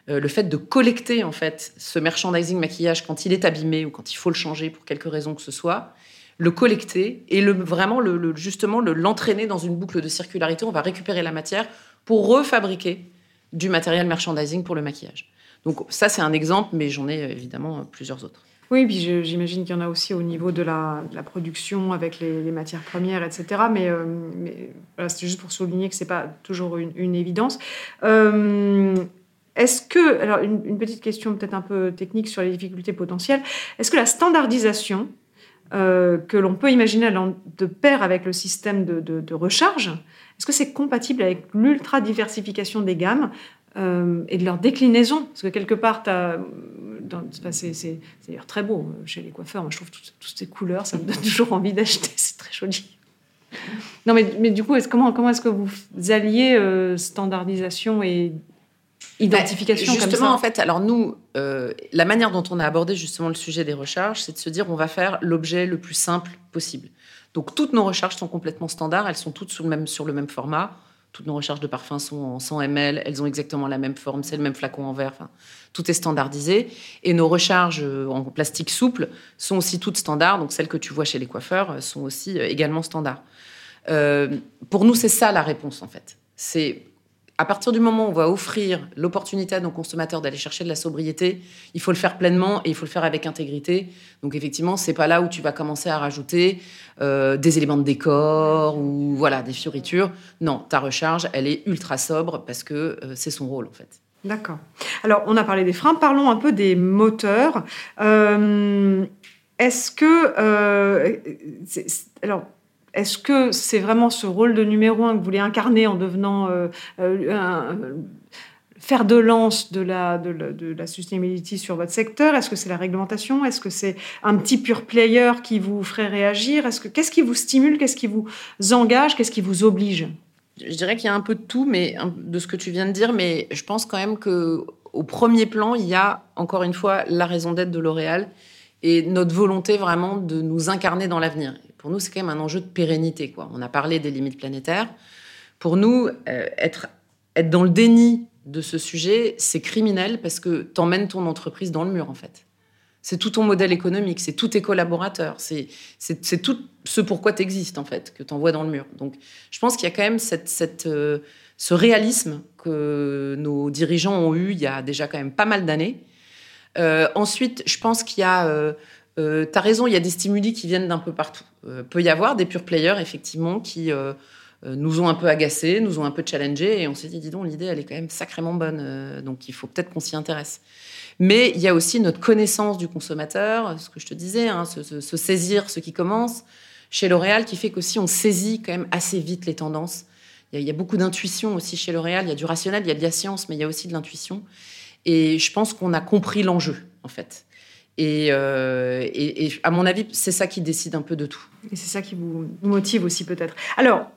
le fait de collecter en fait ce merchandising maquillage quand il est abîmé ou quand il faut le changer pour quelque raison que ce soit le collecter et le, vraiment le, justement l'entraîner dans une boucle de circularité. On va récupérer la matière pour refabriquer du matériel merchandising pour le maquillage. Donc ça, c'est un exemple, mais j'en ai évidemment plusieurs autres. Oui, puis j'imagine qu'il y en a aussi au niveau de la, production avec les, matières premières, etc. Mais, euh, c'est juste pour souligner que ce n'est pas toujours une, évidence. Euh, est-ce que, alors une petite question peut-être un peu technique sur les difficultés potentielles, est-ce que la standardisation euh, que l'on peut imaginer de pair avec le système de, recharge, est-ce que c'est compatible avec l'ultra-diversification des gammes euh, et de leur déclinaison? Parce que quelque part, c'est d'ailleurs très beau euh, chez les coiffeurs. Moi, je trouve toutes, ces couleurs, ça me donne <laughs> toujours envie d'acheter. C'est très joli. Non, mais, mais du coup, comment, comment est-ce que vous alliez standardisation et identification bah, Justement, en fait, alors nous, euh, la manière dont on a abordé justement le sujet des recharges, c'est de se dire on va faire l'objet le plus simple possible. Donc toutes nos recharges sont complètement standards, elles sont toutes sur le même, sur le même format. Toutes nos recharges de parfum sont en 100 ml, elles ont exactement la même forme, c'est le même flacon en verre, enfin, tout est standardisé. Et nos recharges euh, en plastique souple sont aussi toutes standards, donc celles que tu vois chez les coiffeurs euh, sont aussi également standards. pour nous, c'est ça la réponse en fait. C'est à partir du moment où on va offrir l'opportunité à nos consommateurs d'aller chercher de la sobriété, il faut le faire pleinement et il faut le faire avec intégrité. Donc effectivement, c'est pas là où tu vas commencer à rajouter euh, des éléments de décor ou voilà des fioritures. Non, ta recharge, elle est ultra sobre parce que euh, c'est son rôle en fait. D'accord. Alors on a parlé des freins, parlons un peu des moteurs. Euh, est-ce que alors est-ce que c'est vraiment ce rôle de numéro un que vous voulez incarner en devenant euh, euh, un, faire de lance de la, de, sustainability sur votre secteur? Est-ce que c'est la réglementation? Est-ce que c'est un petit pure player qui vous ferait réagir? Est-ce que qu'est-ce qui vous stimule? Qu'est-ce qui vous engage? Qu'est-ce qui vous oblige? Je dirais qu'il y a un peu de tout, mais de ce que tu viens de dire, mais je pense quand même que au premier plan, il y a encore une fois la raison d'être de L'Oréal et notre volonté vraiment de nous incarner dans l'avenir. Pour nous, c'est quand même un enjeu de pérennité. On a parlé des limites planétaires. Pour nous, euh, être, être dans le déni de ce sujet, c'est criminel parce que tu emmènes ton entreprise dans le mur, en fait. C'est tout ton modèle économique, c'est tous tes collaborateurs, c'est, tout ce pourquoi tu existes, en fait, que tu envoies dans le mur. Donc, je pense qu'il y a quand même cette, euh, ce réalisme que nos dirigeants ont eu il y a déjà quand même pas mal d'années. Euh, ensuite, je pense qu'il y a euh, tu as raison, il y a des stimuli qui viennent d'un peu partout. Euh, peut y avoir des pure players, effectivement, qui euh, euh, nous ont un peu agacés, nous ont un peu challengés, et on s'est dit, dis donc, l'idée, elle est quand même sacrément bonne, donc il faut peut-être qu'on s'y intéresse. Mais il y a aussi notre connaissance du consommateur, ce que je te disais, hein, se, saisir ce qui commence chez L'Oréal, qui fait qu'aussi on saisit quand même assez vite les tendances. Il y il y a beaucoup d'intuition aussi chez L'Oréal, il y a du rationnel, il y a de la science, mais il y a aussi de l'intuition. Et je pense qu'on a compris l'enjeu, en fait. Euh, et, et, à mon avis, c'est ça qui décide un peu de tout. Et c'est ça qui vous motive aussi peut-être. Alors,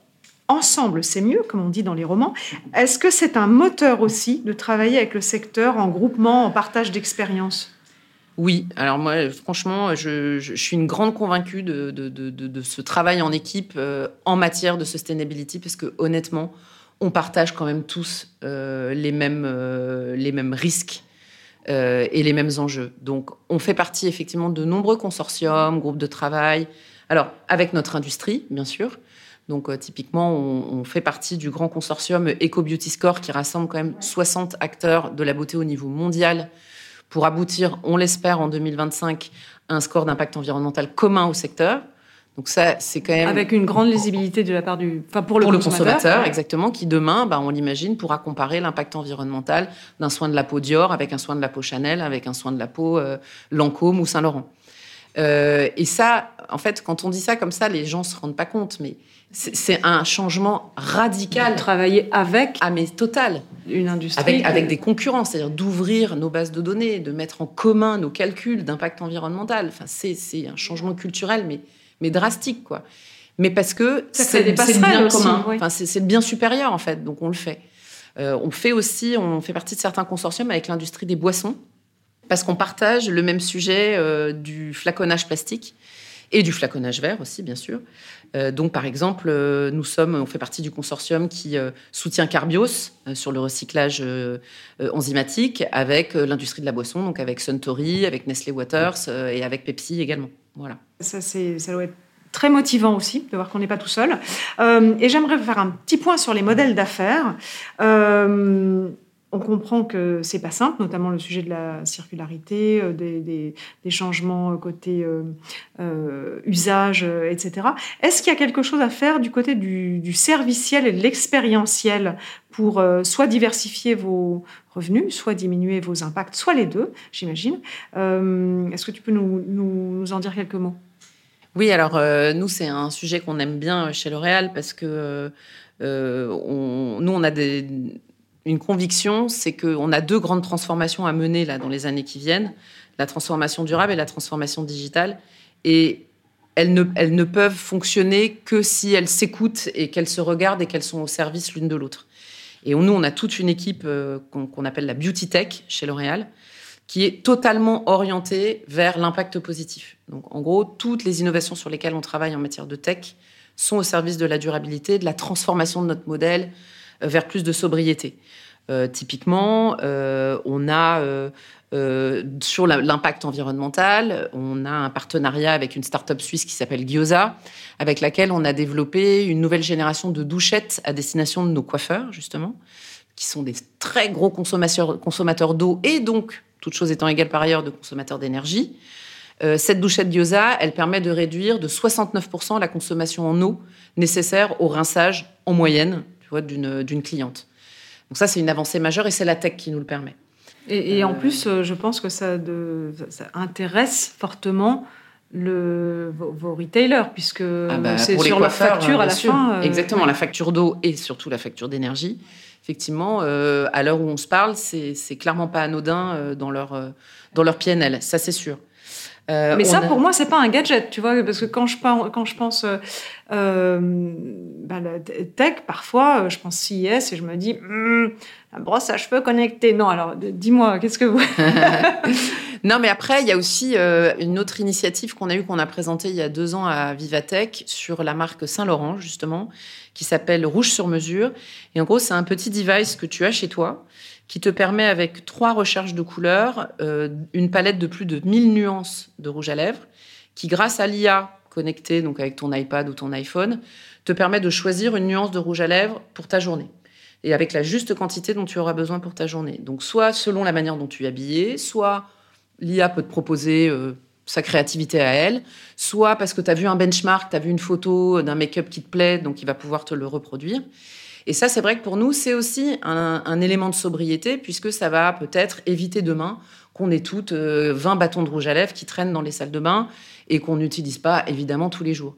ensemble, c'est mieux, comme on dit dans les romans. Est-ce que c'est un moteur aussi de travailler avec le secteur en groupement, en partage d'expériences? Oui, alors moi, franchement, je, suis une grande convaincue de, de, ce travail en équipe euh, en matière de sustainability, parce que honnêtement, on partage quand même tous euh, les, mêmes, les mêmes risques et les mêmes enjeux. Donc, on fait partie effectivement de nombreux consortiums, groupes de travail, alors avec notre industrie, bien sûr. Donc, typiquement, on, on, fait partie du grand consortium Eco Beauty Score qui rassemble quand même 60 acteurs de la beauté au niveau mondial pour aboutir, on l'espère, en 2025, à un score d'impact environnemental commun au secteur. Donc ça, c'est quand même avec une grande lisibilité de la part du, enfin pour le consommateur, exactement, qui demain, bah, on l'imagine, pourra comparer l'impact environnemental d'un soin de la peau Dior avec un soin de la peau Chanel, avec un soin de la peau euh, Lancôme ou Saint Laurent. Euh, et ça, en fait, quand on dit ça comme ça, les gens se rendent pas compte, mais c'est un changement radical. De travailler avec. Ah, mais total. Une industrie. Avec, des concurrents, c'est-à-dire d'ouvrir nos bases de données, de mettre en commun nos calculs d'impact environnemental. Enfin, c'est un changement culturel, mais, mais drastique, quoi. Mais parce que c'est le bien commun. Enfin, c'est le bien supérieur, en fait, donc on le fait. Euh, on fait aussi, on fait partie de certains consortiums avec l'industrie des boissons, parce qu'on partage le même sujet euh, du flaconnage plastique et du flaconnage vert aussi, bien sûr. Euh, donc, par exemple, euh, nous sommes, on fait partie du consortium qui euh, soutient Carbios sur le recyclage enzymatique avec l'industrie de la boisson, donc avec Suntory, avec Nestlé Waters et avec Pepsi également. Voilà. Ça, ça doit être très motivant aussi de voir qu'on n'est pas tout seul. et j'aimerais faire un petit point sur les modèles d'affaires on comprend que c'est pas simple, notamment le sujet de la circularité, euh, des, changements euh, côté euh, usage, etc. Est-ce qu'il y a quelque chose à faire du côté du, serviciel et de l'expérientiel pour soit diversifier vos revenus, soit diminuer vos impacts, soit les deux, j'imagine? Est-ce que tu peux nous, en dire quelques mots? Oui, alors nous, c'est un sujet qu'on aime bien chez L'Oréal parce que nous, on a des une conviction, c'est qu'on a deux grandes transformations à mener là dans les années qui viennent, la transformation durable et la transformation digitale. Et elles ne, peuvent fonctionner que si elles s'écoutent et qu'elles se regardent et qu'elles sont au service l'une de l'autre. Et nous, on a toute une équipe euh, qu'on appelle la Beauty Tech chez L'Oréal, qui est totalement orientée vers l'impact positif. Donc, en gros, toutes les innovations sur lesquelles on travaille en matière de tech sont au service de la durabilité, de la transformation de notre modèle, vers plus de sobriété. Euh, typiquement, euh, on a sur l'impact environnemental, on a un partenariat avec une start-up suisse qui s'appelle Gyoza, avec laquelle on a développé une nouvelle génération de douchettes à destination de nos coiffeurs, justement, qui sont des très gros consommateurs, consommateurs d'eau et donc, toute chose étant égale par ailleurs, de consommateurs d'énergie. cette douchette Gyoza, elle permet de réduire de 69% la consommation en eau nécessaire au rinçage en moyenne d'une cliente. Donc ça, c'est une avancée majeure et c'est la tech qui nous le permet. Et, en euh, plus, euh, je pense que ça, intéresse fortement le, vos, retailers, puisque ah bah, c'est sur la facture à la fin. Euh, Exactement, la facture d'eau et surtout la facture d'énergie. Effectivement, à l'heure où on se parle, c'est clairement pas anodin dans leur, dans leur PNL, ça c'est sûr. Euh, mais ça, pour moi, c'est pas un gadget, tu vois, parce que quand je, quand je pense euh, euh bah, la tech, parfois, je pense CIS et je me dis, hmm, la brosse à cheveux connectée. Non, alors, dis-moi, qu'est-ce que vous... <laughs> <laughs> non, mais après, il y a aussi une autre initiative qu'on a eue, qu'on a présentée il y a deux ans à Vivatech sur la marque Saint-Laurent, justement, qui s'appelle Rouge sur mesure. Et en gros, c'est un petit device que tu as chez toi qui te permet avec trois recherches de couleurs, euh, une palette de plus de 1000 nuances de rouge à lèvres, qui grâce à l'IA connectée, donc avec ton iPad ou ton iPhone, te permet de choisir une nuance de rouge à lèvres pour ta journée. Et avec la juste quantité dont tu auras besoin pour ta journée. Donc soit selon la manière dont tu es habillé, soit l'IA peut te proposer euh, sa créativité à elle, soit parce que tu as vu un benchmark, tu as vu une photo d'un make-up qui te plaît, donc il va pouvoir te le reproduire. Et ça, c'est vrai que pour nous, c'est aussi un, élément de sobriété, puisque ça va peut-être éviter demain qu'on ait toutes 20 euh, bâtons de rouge à lèvres qui traînent dans les salles de bain et qu'on n'utilise pas évidemment tous les jours.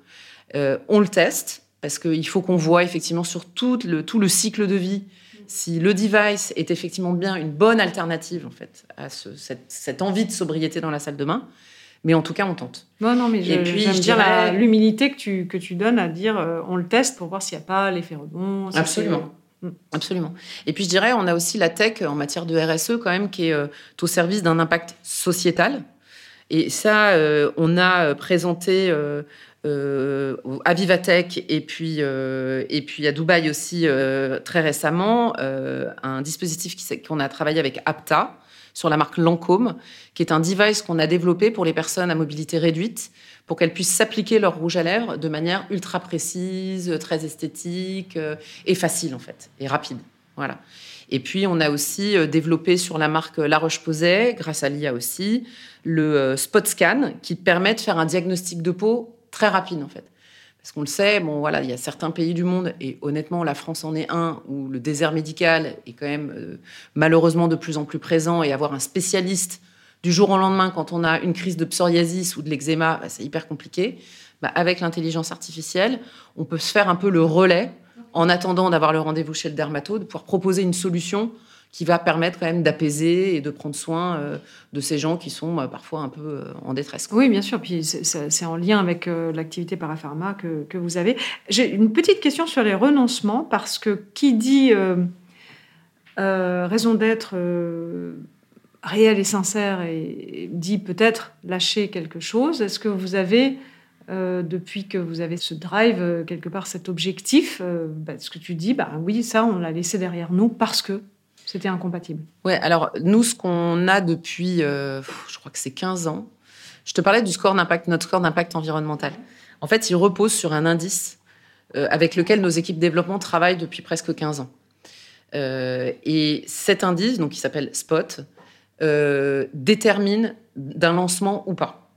Euh, on le teste parce qu'il faut qu'on voit effectivement sur tout le, cycle de vie si le device est effectivement bien une bonne alternative en fait à cette, envie de sobriété dans la salle de bain. Mais en tout cas, on tente. Non, non, mais je, et puis, je dirais... l'humilité que tu, que tu donnes à dire euh, on le teste pour voir s'il n'y a pas l'effet rebond. Absolument. Mm. Absolument. Et puis je dirais, on a aussi la tech en matière de RSE quand même qui est euh, au service d'un impact sociétal. Et ça, euh, on a présenté à Vivatech et puis, et puis à Dubaï aussi très récemment un dispositif qu'on a travaillé avec APTA, sur la marque Lancôme, qui est un device qu'on a développé pour les personnes à mobilité réduite, pour qu'elles puissent s'appliquer leur rouge à lèvres de manière ultra précise, très esthétique euh, et facile en fait, et rapide. Voilà. Et puis, on a aussi euh, développé sur la marque La Roche-Posay, grâce à l'IA aussi, le euh, Spot Scan, qui permet de faire un diagnostic de peau très rapide, en fait. Parce qu'on le sait, bon, voilà, il y a certains pays du monde, et honnêtement, la France en est un, où le désert médical est quand même euh, malheureusement de plus en plus présent, et avoir un spécialiste du jour au lendemain quand on a une crise de psoriasis ou de l'eczéma, bah, c'est hyper compliqué. Bah, avec l'intelligence artificielle, on peut se faire un peu le relais en attendant d'avoir le rendez-vous chez le dermatologue, de pouvoir proposer une solution qui va permettre quand même d'apaiser et de prendre soin euh, de ces gens qui sont euh, parfois un peu euh, en détresse. Oui, bien sûr. Puis c'est en lien avec l'activité parapharma que, que, vous avez. J'ai une petite question sur les renoncements parce que qui dit raison d'être réelle et sincère et, dit peut-être lâcher quelque chose, est-ce que vous avez depuis que vous avez ce drive, quelque part cet objectif, bah, ce que tu dis, bah oui, ça, on l'a laissé derrière nous parce que c'était incompatible. Ouais, alors nous, ce qu'on a depuis, euh, je crois que c'est 15 ans, je te parlais du score d'impact, notre score d'impact environnemental. En fait, il repose sur un indice euh, avec lequel nos équipes développement travaillent depuis presque 15 ans. Euh, et cet indice, donc qui s'appelle SPOT, détermine d'un lancement ou pas.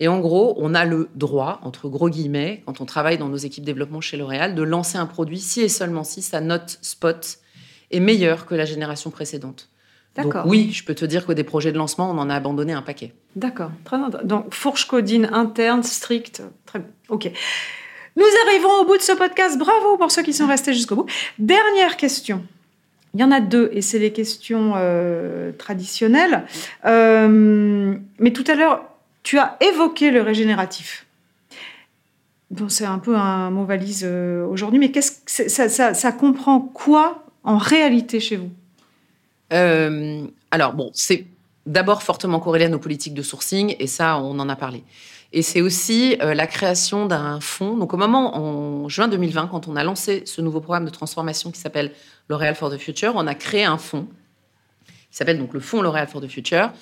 Et en gros, on a le droit, entre gros guillemets, quand on travaille dans nos équipes développement chez L'Oréal, de lancer un produit si et seulement si sa note SPOT est meilleure que la génération précédente. D'accord. oui, je peux te dire que des projets de lancement, on en a abandonné un paquet. D'accord. Très Donc, fourche codine interne, stricte. Très bien. OK. Nous arrivons au bout de ce podcast. Bravo pour ceux qui sont restés jusqu'au bout. Dernière question. Il y en a deux, et c'est les questions euh, traditionnelles. Euh, mais tout à l'heure, tu as évoqué le régénératif. Bon, c'est un peu un mot valise euh, aujourd'hui, mais qu'est-ce que ça, ça, ça comprend quoi en réalité chez vous euh, Alors, bon, c'est d'abord fortement corrélé à nos politiques de sourcing, et ça, on en a parlé. Et c'est aussi euh, la création d'un fonds. Donc, au moment, en juin 2020, quand on a lancé ce nouveau programme de transformation qui s'appelle L'Oréal for the Future, on a créé un fonds qui s'appelle donc le Fonds L'Oréal for the Future,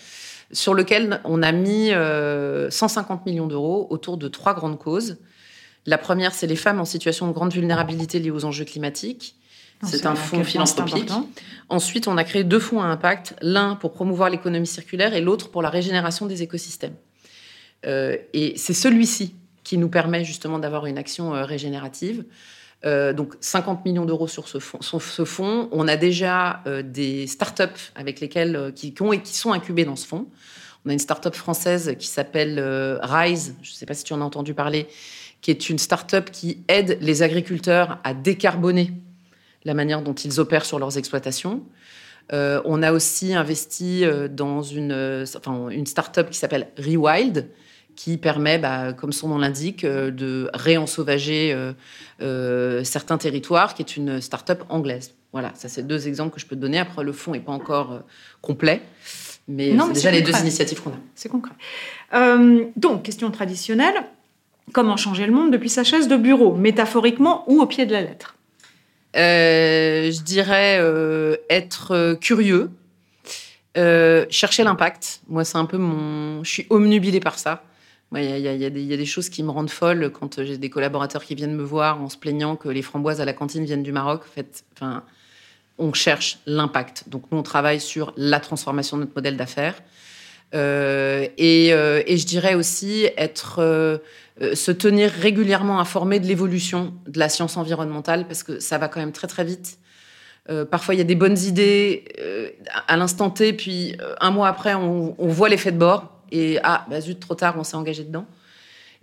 sur lequel on a mis 150 euh, millions d'euros autour de trois grandes causes. La première, c'est les femmes en situation de grande vulnérabilité liée aux enjeux climatiques. C'est un fonds philanthropique. Ensuite, on a créé deux fonds à impact, l'un pour promouvoir l'économie circulaire et l'autre pour la régénération des écosystèmes. Euh, et c'est celui-ci qui nous permet justement d'avoir une action euh, régénérative. Euh, donc 50 millions d'euros sur ce fonds. ce fonds. On a déjà des startups avec lesquelles qui, ont, et qui sont incubées dans ce fonds. On a une startup française qui s'appelle Rise. Je ne sais pas si tu en as entendu parler, qui est une startup qui aide les agriculteurs à décarboner la manière dont ils opèrent sur leurs exploitations. Euh, on a aussi investi euh, dans une, euh, enfin, une start-up qui s'appelle Rewild, qui permet, bah, comme son nom l'indique, de réensauvager certains territoires, qui est une start-up anglaise. Voilà, ça c'est deux exemples que je peux te donner. Après, le fond n'est pas encore complet, mais c'est déjà les deux initiatives qu'on a. C'est concret. donc, question traditionnelle. Comment changer le monde depuis sa chaise de bureau, métaphoriquement ou au pied de la lettre? Je dirais euh, être euh, curieux, chercher l'impact. Moi, c'est un peu mon. Je suis omnubilée par ça. Il y, a des choses qui me rendent folle quand j'ai des collaborateurs qui viennent me voir en se plaignant que les framboises à la cantine viennent du Maroc. En fait, enfin, on cherche l'impact. Donc, nous, on travaille sur la transformation de notre modèle d'affaires. Euh, et, et, je dirais aussi être euh, se tenir régulièrement informé de l'évolution de la science environnementale, parce que ça va quand même très très vite. Euh, parfois, il y a des bonnes idées euh, à l'instant T, puis un mois après, on, voit l'effet de bord, et ah, bah zut, trop tard, on s'est engagé dedans.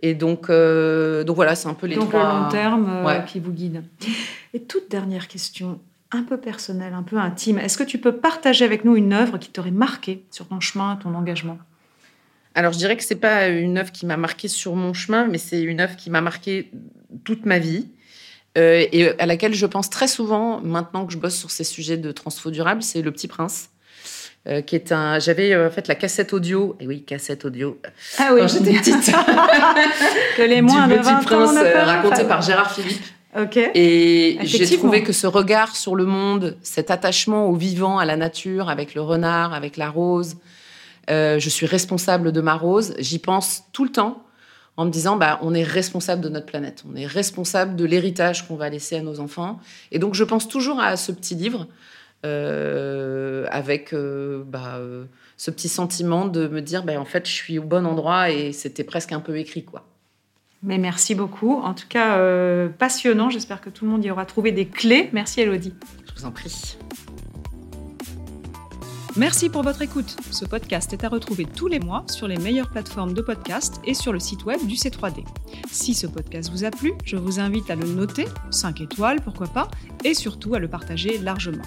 Et donc, donc voilà, c'est un peu les donc trois... le long terme qui vous guide. Et toute dernière question, un peu personnelle, un peu intime. Est-ce que tu peux partager avec nous une œuvre qui t'aurait marqué sur ton chemin, ton engagement? Alors, je dirais que c'est pas une œuvre qui m'a marqué sur mon chemin, mais c'est une œuvre qui m'a marqué toute ma vie. Euh, et à laquelle je pense très souvent maintenant que je bosse sur ces sujets de transfo durable, c'est Le Petit Prince. Euh, qui est un. J'avais euh, en fait la cassette audio. Et oui, cassette audio. Ah oui. J'étais petite. <laughs> que les moins <laughs> du de Petit 20 ans Prince raconté par Gérard Philippe. Et j'ai trouvé que ce regard sur le monde, cet attachement au vivant, à la nature, avec le renard, avec la rose, euh, je suis responsable de ma rose, j'y pense tout le temps en me disant, bah, on est responsable de notre planète, on est responsable de l'héritage qu'on va laisser à nos enfants. Et donc, je pense toujours à ce petit livre euh, avec euh, bah, ce petit sentiment de me dire, bah, en fait, je suis au bon endroit et c'était presque un peu écrit, quoi. Mais merci beaucoup. En tout cas, euh, passionnant. J'espère que tout le monde y aura trouvé des clés. Merci Elodie. Je vous en prie. Merci pour votre écoute. Ce podcast est à retrouver tous les mois sur les meilleures plateformes de podcast et sur le site web du C3D. Si ce podcast vous a plu, je vous invite à le noter, 5 étoiles pourquoi pas, et surtout à le partager largement.